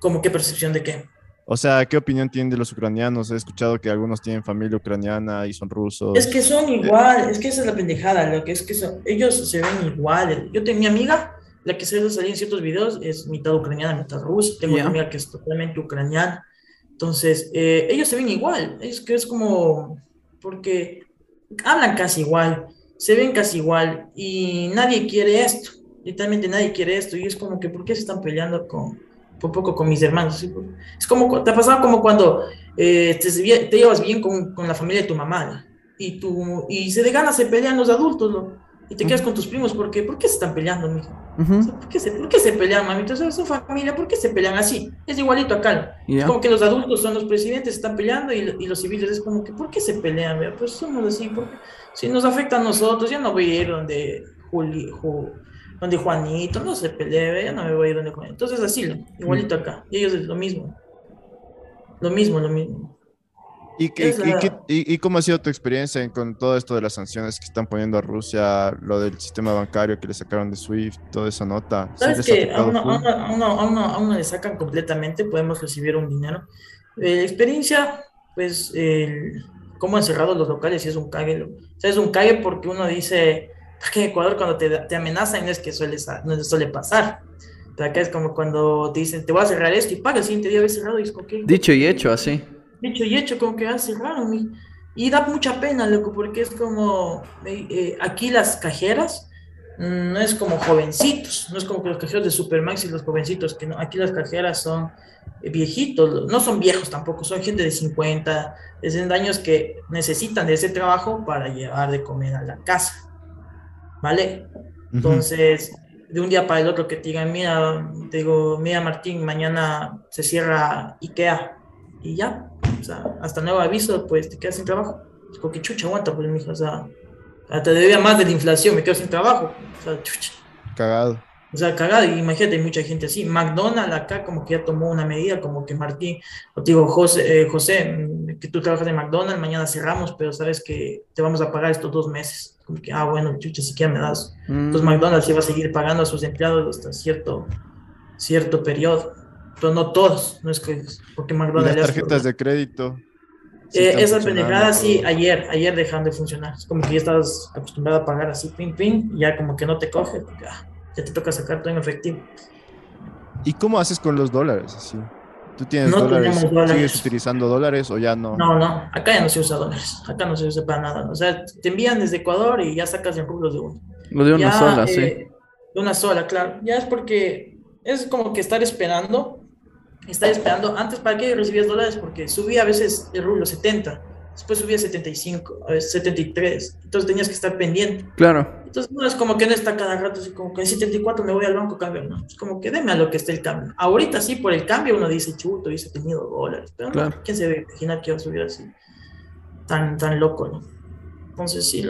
¿Cómo qué percepción de qué? O sea, ¿qué opinión tienen de los ucranianos? He escuchado que algunos tienen familia ucraniana y son rusos. Es que son igual, es que esa es la pendejada, lo que es que son, ellos se ven iguales. Yo tengo mi amiga, la que se salir en ciertos videos, es mitad ucraniana, mitad rusa. Tengo una amiga que es totalmente ucraniana. Entonces, eh, ellos se ven igual. Es que es como, porque hablan casi igual se ven casi igual y nadie quiere esto, literalmente nadie quiere esto y es como que, ¿por qué se están peleando con, poco con mis hermanos? Es como, te ha pasado como cuando eh, te, llevas bien con, con, la familia de tu mamá y, tu, y se de ganas se pelean los adultos, ¿no? y te quedas con tus primos, ¿por qué? ¿Por qué se están peleando, mijo? ¿Por, qué se, ¿por, qué se, pelean, mamita? es su familia, ¿por qué se pelean así? Es igualito acá. Es como que los adultos son los presidentes, están peleando y, y, los civiles es como que, ¿por qué se pelean? Pues somos así, porque si nos afecta a nosotros, yo no voy a ir donde Juli, donde Juanito, no se pelee, yo no me voy a ir donde Juanito. Entonces así, igualito acá. Y ellos es lo mismo. Lo mismo, lo mismo. ¿Y, y, cómo ha sido tu experiencia con todo esto de las sanciones que están poniendo a Rusia, lo del sistema bancario que le sacaron de SWIFT, toda esa nota? ¿Sabes que a uno, a, uno, le sacan completamente, podemos recibir un dinero? Eh, experiencia, pues, el, cómo han cerrado los locales y es un cague. O sea, es un cague porque uno dice, que en Ecuador cuando te, te amenazan no es que suele, no suele pasar. Pero acá es como cuando te dicen, te voy a cerrar esto y paga el siguiente día cerrado y es como que... Dicho y hecho, así dicho y hecho, como que ah, cerraron. Y, da mucha pena, loco, porque es como, eh, eh, aquí las cajeras mm, no es como jovencitos, no es como que los cajeros de Supermax y los jovencitos, que no, aquí las cajeras son eh, viejitos, no son viejos tampoco, son gente de 50, de años que necesitan de ese trabajo para llevar de comer a la casa, ¿vale? Entonces, de un día para el otro que te digan, mira, te digo, mira Martín, mañana se cierra IKEA y ya, o sea, hasta nuevo aviso, pues te quedas sin trabajo. Como que chucha, aguanta, pues, mijo, o sea, hasta debía más de la inflación, me quedo sin trabajo. O sea, chucha. Cagado. O sea, cagado, imagínate, hay mucha gente así. McDonald's acá como que ya tomó una medida, como que Martín, o digo, José, eh, José, mm, que tú trabajas en McDonald's, mañana cerramos, pero sabes que te vamos a pagar estos dos meses. Como que, ah, bueno, chucha, si quieres me das. Entonces mm. McDonald's iba a seguir pagando a sus empleados hasta cierto, cierto periodo pero no todos, no es que porque McDonald's. Las tarjetas de crédito. Eh, esa pendejada sí, ayer, ayer dejaron de funcionar. Es como que ya estabas acostumbrado a pagar así, ping, ping, y ya como que no te coge, ah, ya te toca sacar todo en efectivo. ¿Y cómo haces con los dólares? Así? ¿Tú tienes dólares, ¿Sigues utilizando dólares o ya no? No, no, acá ya no se usa dólares. Acá no se usa para nada. O sea, te envían desde Ecuador y ya sacas en rublos de uno. Lo de una sola, sí. Eh, de una sola, claro. Ya es porque es como que estar esperando. Estar esperando. Antes, ¿para qué recibías dólares? Porque subía a veces el rublo 70 después subía a 75, a veces 73, entonces tenías que estar pendiente. Claro. Entonces no es como que no está cada rato, así como que en 74 me voy al banco cambio, no, es como que deme a lo que esté el cambio. Ahorita sí, por el cambio uno dice, chuto, dice tenido dólares, pero claro. ¿quién se ve imaginar que va a subir así? Tan, tan loco, ¿no? Entonces sí,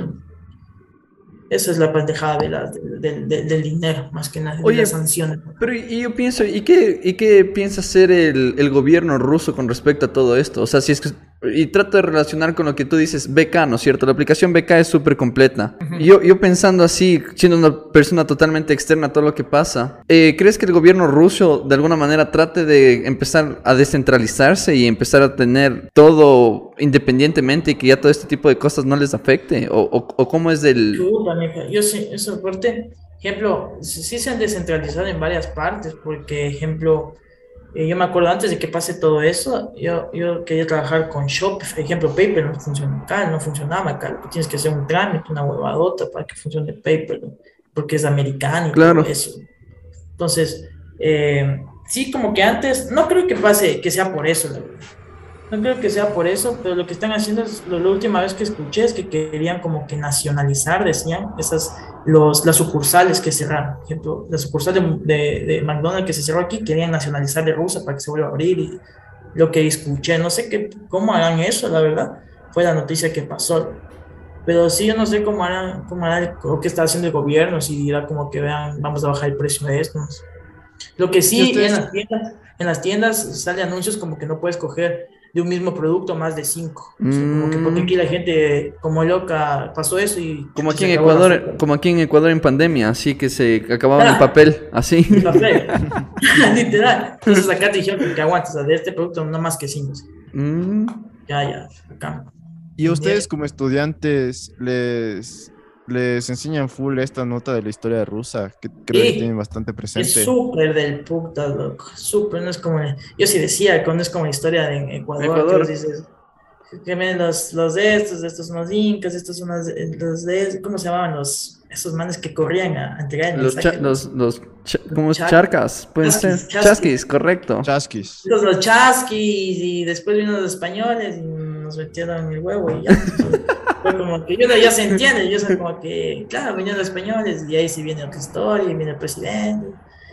esa es la pendejada de la, del dinero, más que nada, de las sanciones. Pero y yo pienso, ¿y qué, y qué piensa hacer el, el, gobierno ruso con respecto a todo esto? O sea, si es que y trato de relacionar con lo que tú dices, BK, ¿no es cierto? La aplicación BK es súper completa. yo, yo pensando así, siendo una persona totalmente externa a todo lo que pasa, eh, ¿crees que el gobierno ruso de alguna manera trate de empezar a descentralizarse y empezar a tener todo independientemente y que ya todo este tipo de cosas no les afecte? ¿O, o, cómo es del...? Yo sí, eso fuerte. Ejemplo, sí se han descentralizado en varias partes, porque, ejemplo eh, yo me acuerdo antes de que pase todo eso, yo, yo quería trabajar con Shopify, ejemplo, Paper no funciona acá, no funcionaba acá, tienes que hacer un trámite, una huevadota para que funcione Paper, porque es americano y claro. todo eso. Entonces, eh, sí, como que antes, no creo que pase, que sea por eso, la verdad. No creo que sea por eso, pero lo que están haciendo es, lo, la última vez que escuché es que querían como que nacionalizar, decían, esas, los, las sucursales que cerraron. Por ejemplo, la sucursal de, de, McDonald's que se cerró aquí, querían nacionalizar de Rusia para que se vuelva a abrir. Y lo que escuché, no sé qué, cómo harán eso, la verdad, fue la noticia que pasó. Pero sí, yo no sé cómo harán, cómo harán o qué está haciendo el gobierno, si dirá como que vean, vamos a bajar el precio de esto. Lo que sí, en las, tiendas, en las tiendas sale anuncios como que no puedes coger de un mismo producto más de cinco. como que porque aquí la gente como loca pasó eso y... Como aquí en Ecuador, como aquí en Ecuador en pandemia, así que se acababa el papel, así. El papel, literal. Entonces acá te dijeron que aguantas, de este producto no más que cinco. Mm. Ya, ya, acá. ¿Y ustedes como estudiantes les les enseñan full esta nota de la historia rusa, que creo que tienen bastante presente. Es súper del puta, loco. Súper, no es como. Yo sí decía, cuando es como la historia de Ecuador, Ecuador. Que dices, que ven los, los de estos, estos son los incas, estos son los, de. ¿Cómo se llamaban los.? Esos manes que corrían a, entregar el los, los, los ¿cómo charcas? Pueden ser. Chasquis, correcto. Chasquis. Los, chasquis, y después vino los españoles y nos metieron el huevo y ya. Fue como que yo ya se entiende, yo soy como que, claro, venían los españoles y ahí sí viene otra historia y viene el presidente.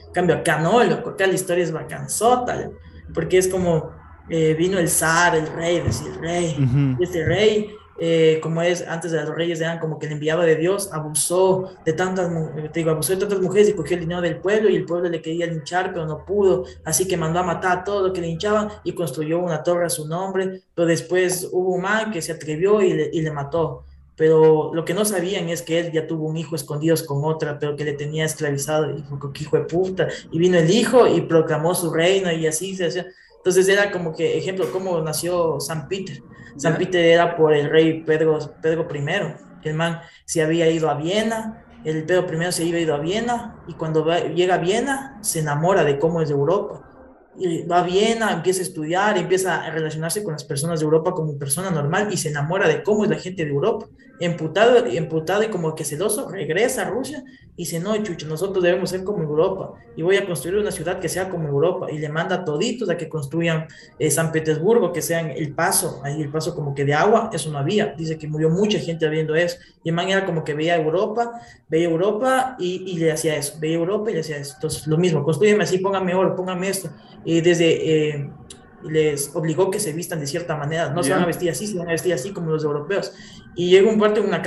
En cambio, acá no, loco, acá la historia es bacanzota, porque es como eh, vino el zar, el rey, decir el rey, y este rey eh, como es antes de los reyes eran como que el enviado de Dios, abusó de tantas, te digo, abusó de tantas mujeres y cogió el dinero del pueblo y el pueblo le quería linchar, pero no pudo, así que mandó a matar a todo lo que linchaban y construyó una torre a su nombre, pero después hubo un man que se atrevió y le, y le mató. Pero lo que no sabían es que él ya tuvo un hijo escondido con otra, pero que le tenía esclavizado, y que hijo de puta. Y vino el hijo y proclamó su reino y así se hacía. Entonces era como que, ejemplo, cómo nació San Peter San Peter era por el rey Pedro, Pedro I. El man se había ido a Viena, el Pedro I se había ido a Viena y cuando llega a Viena se enamora de cómo es de Europa. Va a Viena, empieza a estudiar, empieza a relacionarse con las personas de Europa como persona normal y se enamora de cómo es la gente de Europa. Emputado, emputado y como que celoso, regresa a Rusia y dice, no, chucho, nosotros debemos ser como Europa y voy a construir una ciudad que sea como Europa y le manda toditos a que construyan eh, San Petersburgo, que sean el paso, ahí el paso como que de agua, eso no había, dice que murió mucha gente viendo eso. Y el man era como que veía Europa, veía Europa y, y le hacía eso, veía Europa y le hacía eso, entonces lo mismo, construyeme así, póngame oro, póngame esto, y desde... Eh, les obligó que se vistan de cierta manera, no se van a vestir así, se van a vestir así como los europeos. Y llegó un parte, una,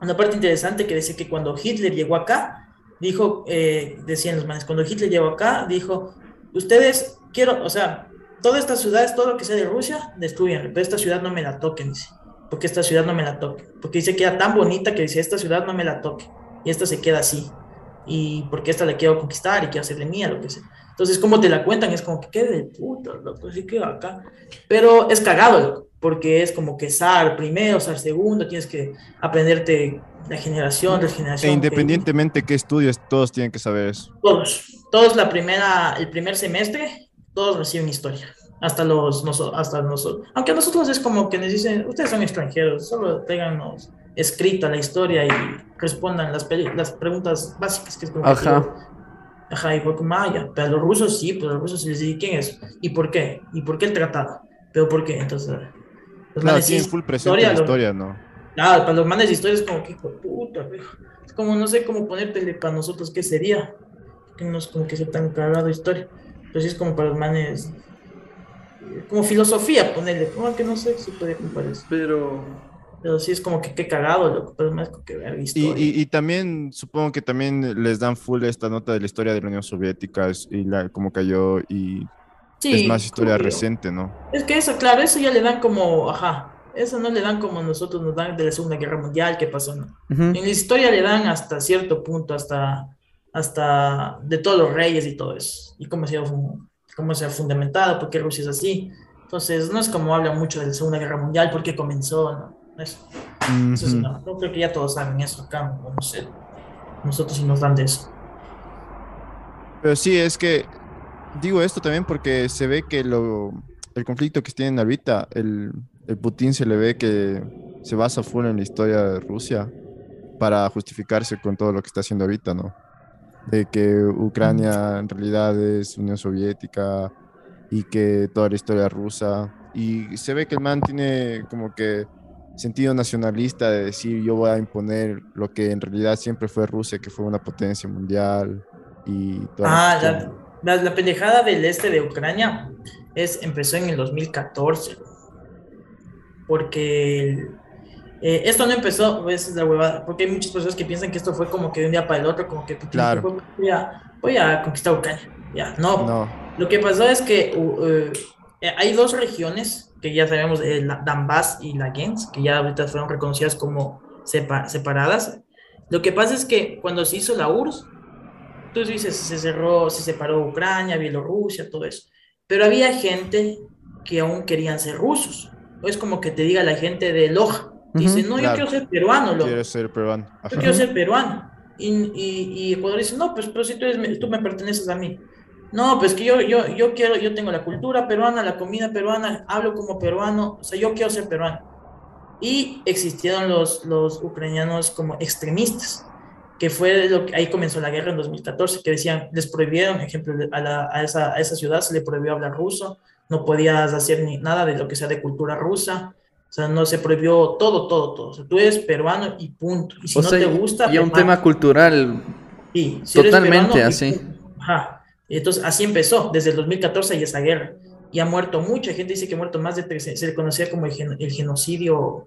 una parte interesante que decía que cuando Hitler llegó acá, dijo, eh, decían los manes, cuando Hitler llegó acá, dijo, ustedes quiero, o sea, todas estas ciudades, todo lo que sea de Rusia, destruyan, pero esta ciudad no me la toquen, dice, porque esta ciudad no me la toque, porque dice que era tan bonita que dice, esta ciudad no me la toque, y esta se queda así, y porque esta la quiero conquistar y quiero hacerle mía, lo que sea. Entonces, como te la cuentan, es como que qué de puta, loco, así que acá. Pero es cagado, loco, porque es como que SAR primero, SAR segundo, tienes que aprenderte la generación, la generación. E independientemente qué estudios, todos tienen que saber eso. Todos, todos la primera, el primer semestre, todos reciben historia. Hasta los, hasta nosotros. Aunque a nosotros es como que nos dicen, ustedes son extranjeros, solo tenganos escrita la historia y respondan las, las preguntas básicas que es como Ajá. Ajá, y fue como, ah, ya, pero a los rusos sí, pero a los rusos sí les dije, ¿quién es? ¿Y por qué? ¿Y por qué el tratado? ¿Pero por qué? Entonces, los claro, tienen full presente historia, la historia, ¿no? Claro, para los manes de historia es como que, hijo de puta, es como, no sé cómo ponértele para nosotros qué sería, que no es como que sea tan cargado historia, pero sí es como para los manes, como filosofía, ponerle, como que no sé si puede comparar eso. Pero pero sí es como que qué cagado, loco, pero más que ver y, y, y, también supongo que también les dan full esta nota de la historia de la Unión Soviética y la, cómo cayó y es más historia reciente, ¿no? Es que eso, claro, eso ya le dan como, ajá, eso no le dan como nosotros nos dan de la Segunda Guerra Mundial, qué pasó, ¿no? En la historia le dan hasta cierto punto, hasta, hasta de todos los reyes y todo eso, y cómo se ha, cómo se ha fundamentado, por qué Rusia es así. Entonces, no es como habla mucho de la Segunda Guerra Mundial, por qué comenzó, ¿no? Eso. creo que ya todos saben eso acá, no sé. Nosotros sí nos dan de eso. Pero sí, es que digo esto también porque se ve que lo, el conflicto que tienen ahorita, el, el Putin se le ve que se basa full en la historia de Rusia para justificarse con todo lo que está haciendo ahorita, ¿no? De que Ucrania en realidad es Unión Soviética y que toda la historia rusa. Y se ve que el man tiene como que sentido nacionalista de decir yo voy a imponer lo que en realidad siempre fue Rusia, que fue una potencia mundial y Ah, la, la, pendejada del este de Ucrania es, empezó en el 2014. Porque eh, esto no empezó, pues, es la huevada, porque hay muchas personas que piensan que esto fue como que de un día para el otro, como que claro. voy, a, voy a conquistar Ucrania. Ya, no. no. Lo que pasó es que uh, eh, hay dos regiones que ya sabemos, eh, la Donbass y la Gens, que ya ahorita fueron reconocidas como separadas. Lo que pasa es que cuando se hizo la URSS, tú dices, se cerró, se separó Ucrania, Bielorrusia, todo eso. Pero había gente que aún querían ser rusos. Es como que te diga la gente de Loja. Dice, no, yo quiero ser peruano. Quiero ser peruano. Yo quiero ser peruano. Y, y, y Ecuador dice, no, pues pero si tú, eres, tú me perteneces a mí. No, pues que yo, yo, yo quiero, yo tengo la cultura peruana, la comida peruana, hablo como peruano, o sea, yo quiero ser peruano. Y existieron los, los ucranianos como extremistas, que fue lo que ahí comenzó la guerra en 2014, que decían, les prohibieron, ejemplo, a, la, a, esa, a esa ciudad se le prohibió hablar ruso, no podías hacer ni nada de lo que sea de cultura rusa, o sea, no se prohibió todo, todo, todo. O sea, tú eres peruano y punto. Y si no te gusta. Y un tema cultural. Sí, totalmente así. Ajá. Entonces, así empezó, desde el 2014 y esa guerra. Y ha muerto mucha gente, dice que ha muerto más de 13, se le conocía como el, genocidio,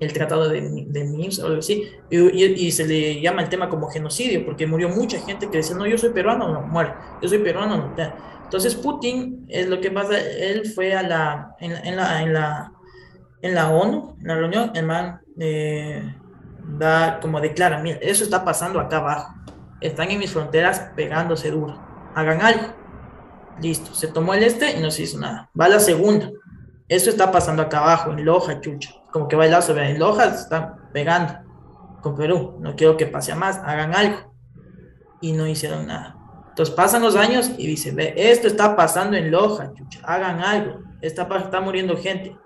el tratado de, de Minsk o algo así, y, se le llama el tema como genocidio, porque murió mucha gente que decía, no, yo soy peruano, no, muere, yo soy peruano, no. Entonces, Putin, es lo que pasa, él fue a la, en, la, en la, en la ONU, en la reunión, el man eh, da como declara, mira, eso está pasando acá abajo, están en mis fronteras pegándose duro hagan algo. Listo, se tomó el este y no se hizo nada. Va la segunda. Eso está pasando acá abajo, en Loja, chucha. Como que va sobre en Loja, se están pegando con Perú. No quiero que pase a más, hagan algo. Y no hicieron nada. Entonces pasan los años y dice, ve, esto está pasando en Loja, chucha, hagan algo. Está, está muriendo gente.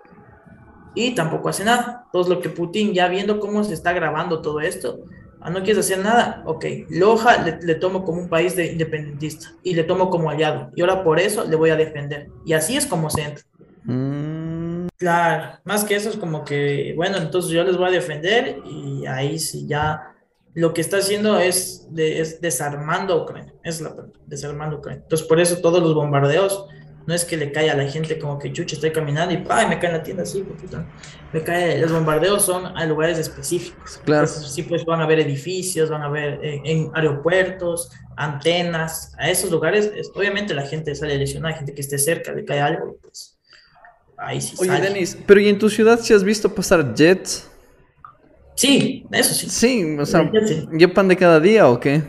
Y tampoco hace nada. Entonces lo que Putin, ya viendo cómo se está grabando todo esto, Ah, no quieres hacer nada, ok. Loja le, tomo como un país de independentista y le tomo como aliado. Y ahora por eso le voy a defender. Y así es como se entra. Mm. Claro, más que eso es como que, bueno, entonces yo les voy a defender y ahí sí ya lo que está haciendo es, es desarmando a Ucrania. Es la desarmando a Ucrania. Entonces por eso todos los bombardeos no es que le cae a la gente como que chucha, estoy caminando y ¡pay! me cae en la tienda así, me cae, los bombardeos son a lugares específicos. Claro. sí, pues van a ver edificios, van a ver eh, en aeropuertos, antenas, a esos lugares, obviamente la gente sale lesionada, gente que esté cerca, le cae algo, pues ahí sí Oye, Denis, pero ¿y en tu ciudad si has visto pasar jets? Sí, eso sí. Sí, o sea, ¿ya pan de cada día o qué?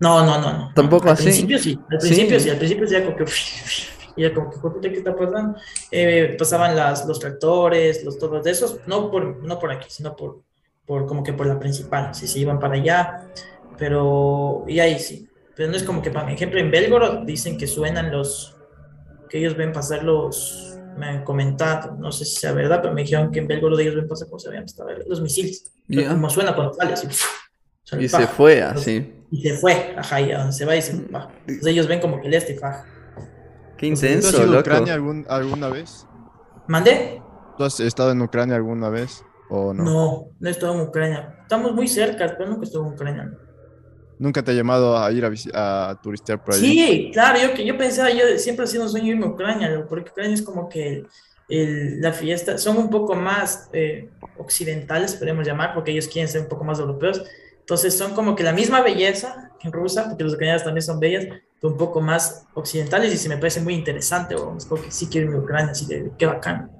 No, no, no. Tampoco así. Al principio sí, al principio sí, al principio sí, ya como que y ya como que, ¿qué está pasando? Eh, pasaban las, los tractores, los todos de esos, no por, no por aquí, sino por, por como que por la principal, si se iban para allá, pero, y ahí sí, pero no es como que, por ejemplo, en Belgorod dicen que suenan los, que ellos ven pasar los, me han comentado, no sé si sea verdad, pero me dijeron que en Belgorod ellos ven pasar, como se veían, los misiles, como suena cuando sale, así, y se fue así. Y se fue, ajá, y a donde se va y se va. Entonces ellos ven como que el este faja. Qué intenso, ¿Tú has ido a Ucrania alguna vez? ¿Mandé? ¿Tú has estado en Ucrania alguna vez o no? No, no he estado en Ucrania. Estamos muy cerca, pero nunca estuve en Ucrania. ¿Nunca te ha llamado a ir a, a turistear por ahí? Sí, claro, yo, yo pensaba, yo siempre ha sido un sueño irme a Ucrania, porque Ucrania es como que el, la fiesta, son un poco más eh, occidentales, podemos llamar, porque ellos quieren ser un poco más europeos, entonces son como que la misma belleza en Rusia, porque los ucranianos también son bellas, un poco más occidentales y se me parece muy interesante, o es como que sí quiero irme a Ucrania, así de qué bacán.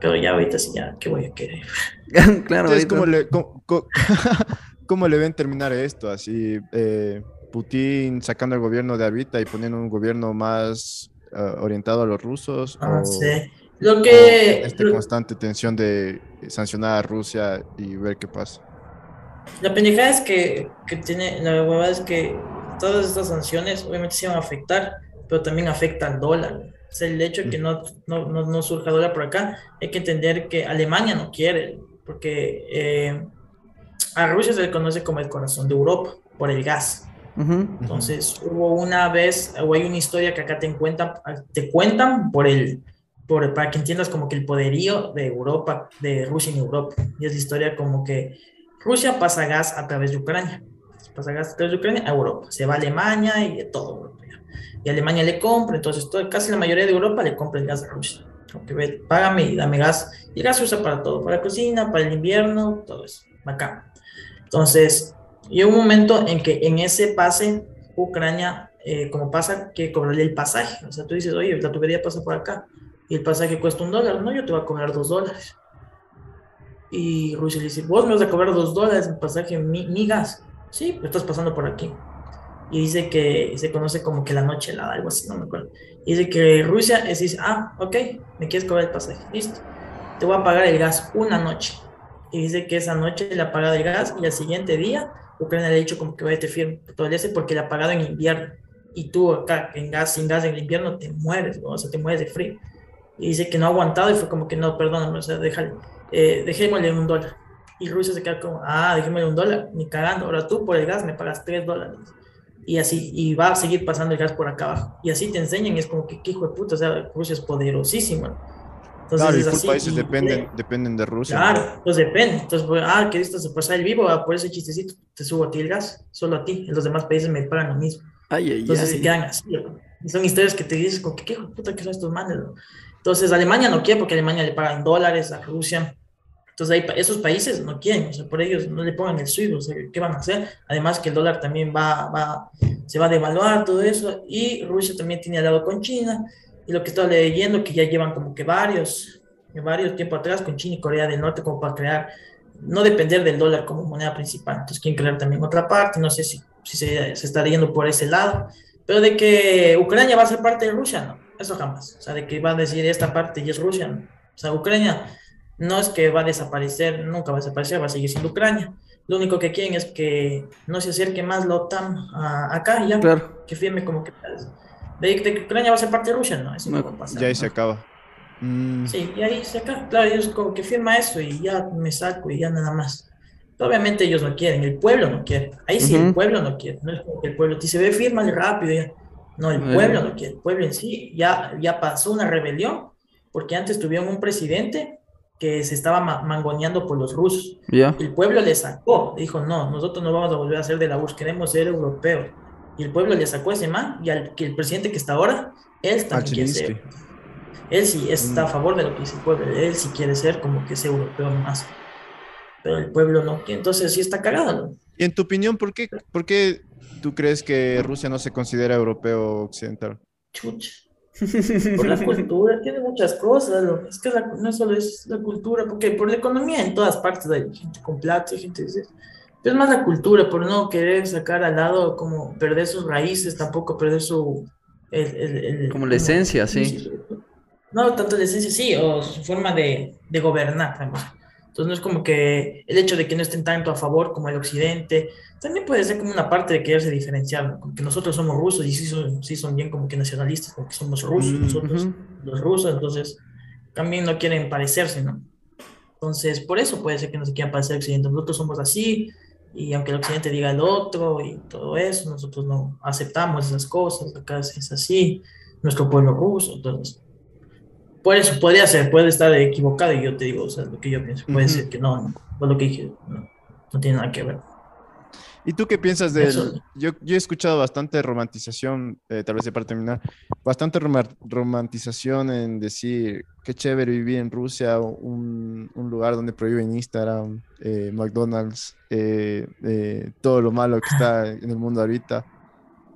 Pero ya ahorita sí, ya, ¿qué voy a querer? claro, es como le, ¿cómo, le ven terminar esto? Así, eh, Putin sacando el gobierno de ahorita y poniendo un gobierno más eh, orientado a los rusos. Ah, sí. Lo que... esta constante tensión de sancionar a Rusia y ver qué pasa. La pendejada es que, que tiene, la verdad es que todas estas sanciones obviamente se van a afectar, pero también afecta al dólar. O sea, el hecho de que no, no, no, surja dólar por acá, hay que entender que Alemania no quiere, porque eh, a Rusia se le conoce como el corazón de Europa por el gas. Entonces, hubo una vez, o hay una historia que acá te cuentan, te cuentan por el, por, para que entiendas como que el poderío de Europa, de Rusia en Europa. Y es la historia como que Rusia pasa gas a través de Ucrania. Pasa gas de Ucrania a Europa. Se va a Alemania y de todo. Y Alemania le compra, entonces todo, casi la mayoría de Europa le compra el gas a Rusia. Aunque ve, págame y dame gas. Y el gas se usa para todo, para la cocina, para el invierno, todo eso. Acá. Entonces, y un momento en que en ese pase, Ucrania, eh, como pasa, que cobrarle el pasaje. O sea, tú dices, oye, la tubería pasa por acá y el pasaje cuesta un dólar. No, yo te voy a cobrar dos dólares. Y Rusia le dice, vos me vas a cobrar dos dólares en pasaje, mi, gas. Sí, estás pasando por aquí. Y dice que se conoce como que la noche helada, algo así, no me acuerdo. Y dice que Rusia es, dice, ah, ok, me quieres cobrar el pasaje, listo. Te voy a pagar el gas una noche. Y dice que esa noche le ha pagado el gas y al siguiente día Ucrania le ha dicho como que vaya te firme todo el ese porque le ha pagado en invierno. Y tú acá en gas, sin gas en el invierno te mueres, o sea, te mueres de frío. Y dice que no ha aguantado y fue como que no, perdóname, o sea, déjale eh, dejémosle un dólar. Y Rusia se queda como, ah, dejémosle un dólar, ni cagando. Ahora tú por el gas me pagas tres dólares. Y así, y va a seguir pasando el gas por acá abajo. Y así te enseñan, es como que, qué hijo de puta, o sea, Rusia es poderosísimo. Entonces, claro, y así, países dependen, dependen de Rusia. Claro, pues depende. Entonces, pues, ah, que esto se pasa el vivo, ah, por ese chistecito te subo a ti el gas, solo a ti. En los demás países me pagan lo mismo. Ay, ay, Entonces se quedan así. son historias que te dices, como que qué hijo de puta que son estos manes. Entonces, Alemania no quiere porque Alemania le paga en dólares a Rusia. Entonces, ahí, esos países no quieren, o sea, por ellos no le pongan el suyo, o sea, ¿qué van a hacer? Además que el dólar también va, va, se va a devaluar, todo eso, y Rusia también tiene aliado con China, y lo que estaba leyendo, que ya llevan como que varios, varios tiempo atrás con China y Corea del Norte, como para crear, no depender del dólar como moneda principal, entonces quieren crear también otra parte, no sé si, si se, se está yendo por ese lado, pero de que Ucrania va a ser parte de Rusia, no, eso jamás, o sea, de que va a decir esta parte y es Rusia, no. o sea, Ucrania no es que va a desaparecer, nunca va a desaparecer, va a seguir siendo Ucrania. Lo único que quieren es que no se acerque más la OTAN a, acá, ya. Claro. Que firme como que. De, que Ucrania va a ser parte de Rusia, no, eso no, va a pasar. Ya ahí se acaba. Mm. Sí, y ahí se acaba. Claro, ellos como que firma eso y ya me saco y ya nada más. obviamente ellos no quieren, el pueblo no quiere. Ahí sí, el pueblo no quiere. No es como que el pueblo se ve, firma rápido ya. No, el pueblo no quiere. El pueblo en sí ya, ya pasó una rebelión porque antes tuvieron un presidente que se estaba mangoneando por los rusos. El pueblo le sacó, dijo, no, nosotros no vamos a volver a ser de la URSS, queremos ser europeos. Y el pueblo le sacó ese man, y al que el presidente que está ahora, él también quiere ser. Él sí está a mm. favor de lo que dice el pueblo, él sí quiere ser como que es europeo más. Pero el pueblo no, entonces sí está cagado. Y en tu opinión, ¿por qué, ¿por qué tú crees que Rusia no se considera europeo occidental? Chucha. Por la cultura, tiene muchas cosas. Es que no solo es la cultura, porque por la economía en todas partes hay gente con plata, gente dice. Es más la cultura, por no querer sacar al lado, como perder sus raíces, tampoco perder su. como la esencia, sí. No, tanto la esencia, sí, o su forma de, de gobernar también. Entonces no es como que el hecho de que no estén tanto a favor como el occidente, también puede ser como una parte de quererse diferenciar, como que nosotros somos rusos y sí son, sí son bien como que nacionalistas, porque somos rusos, mm, nosotros los rusos, entonces también no quieren parecerse, ¿no? Entonces, por eso puede ser que no se quieran parecer al occidente. Nosotros somos así, y aunque el occidente diga el otro y todo eso, nosotros no aceptamos esas cosas, acá es así, nuestro pueblo ruso, entonces por eso podría ser, puede estar equivocado y yo te digo, o sea, lo que yo pienso, puede ser que no, no, lo que dije, no, tiene nada que ver. ¿Y tú qué piensas de yo, yo he escuchado bastante romantización, eh, tal vez para terminar, bastante romantización en decir qué chévere vivir en Rusia, un, un lugar donde prohíben Instagram, eh, McDonald's, eh, todo lo malo que está en el mundo ahorita.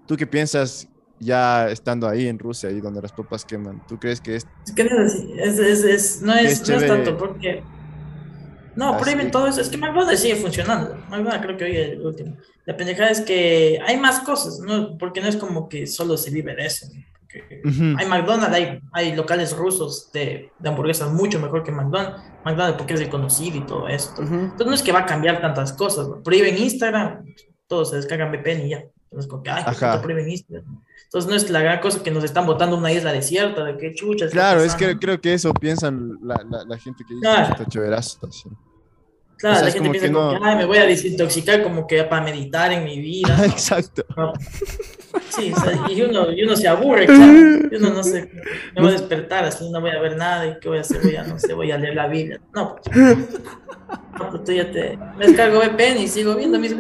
¿Tú qué piensas? Ya estando ahí en Rusia, ahí donde las papas queman, ¿tú crees que es... Es no es, es, no, es, no es tanto porque... No, prohíben todo eso. Es que McDonald's sigue funcionando. McDonald's creo que hoy es el último. La pendejada es que hay más cosas, ¿no? Porque no es como que solo se vive de eso. Hay McDonald's, hay, hay locales rusos de, de, hamburguesas mucho mejor que McDonald's. McDonald's porque es reconocido y todo eso. Entonces no es que va a cambiar tantas cosas. Prohíben Instagram, todos se descargan VPN y ya. Entonces como que, ay, prohíben Instagram? Entonces no es la gran cosa que nos están botando una isla desierta, de qué chuchas. Claro, es que creo que eso piensan la, la, gente que dice claro. está chéverazo. Claro, la gente piensa que, no... Ay, me voy a desintoxicar como que para meditar en mi vida. Exacto. Sí, y, uno, y, uno, se aburre, claro. Y uno no sé, me voy a despertar, así no voy a ver nada. ¿Y qué voy a hacer? Voy a, no sé, voy a leer la Biblia. No, pues, no, pues tú ya te. Me descargo VPN y sigo viendo mis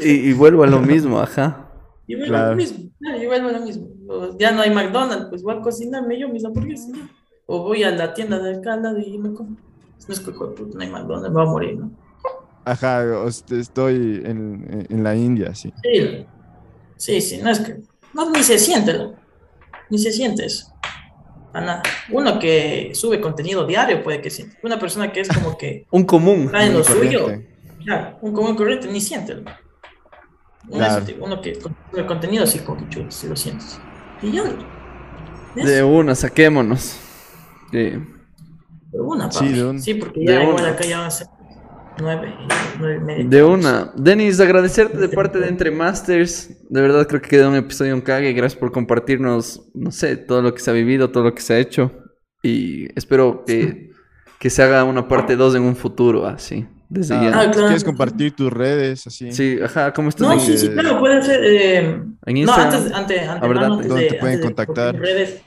y, y vuelvo a lo mismo, ajá. Y vuelvo a lo mismo, y vuelvo a lo mismo. Ya no hay McDonald's, pues voy a cocinarme yo mis hamburguesas. O voy a la tienda de acá y me compro. No es que no hay McDonald's, me voy a morir, ¿no? Ajá, estoy en, en, la India, sí. Sí, sí, sí, no es que. No, ni se siente, ¿no? Ni se siente eso. A nada. Uno que sube contenido diario puede que siente. Una persona que es como que. un común. Está en lo suyo. Claro, un común corriente ni siente. ¿no? Uno, que el contenido así como que chulo, si lo sientes. Y ya. De una, saquémonos. De una, Sí, de una. Sí, porque ya igual acá ya va a ser nueve, nueve De una. Denis, agradecerte de parte de Entre Masters. De verdad creo que quedó un episodio un cague. Gracias por compartirnos, no sé, todo lo que se ha vivido, todo lo que se ha hecho. Y espero que, que se haga una parte 2 en un futuro, así. Desde ah, ya. Ah, ¿Quieres compartir tus redes? Así? Sí, ajá, ¿cómo estás? No, sí, sí, claro, puede ser. Eh... En Instagram. No, antes, antes, antes, antes ¿Dónde te pueden contactar? redes,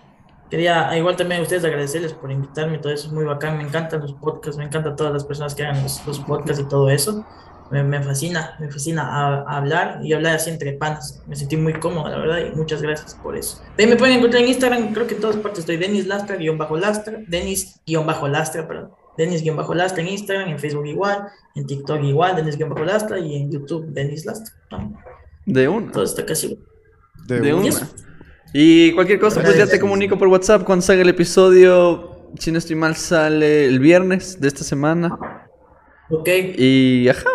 quería igual también a ustedes agradecerles por invitarme, todo eso es muy bacán, me encantan los podcasts, me encantan todas las personas que hagan los, podcasts y todo eso. Me, me, fascina, me fascina a, hablar y hablar así entre panas. Me sentí muy cómodo, la verdad, y muchas gracias por eso. Ahí me pueden encontrar en Instagram, creo que en todas partes estoy Denis Lastra, guion bajo Lastra, Denis, guion bajo Lastra, perdón. Denis-Lastra en Instagram, en Facebook igual, en TikTok igual, Denis-Lastra y en YouTube Denis Lastra. De una. Todo está casi. De, una. Y cualquier cosa, pues ya te comunico por WhatsApp cuando salga el episodio. Si no estoy mal, sale el viernes de esta semana. Ok. Y ajá.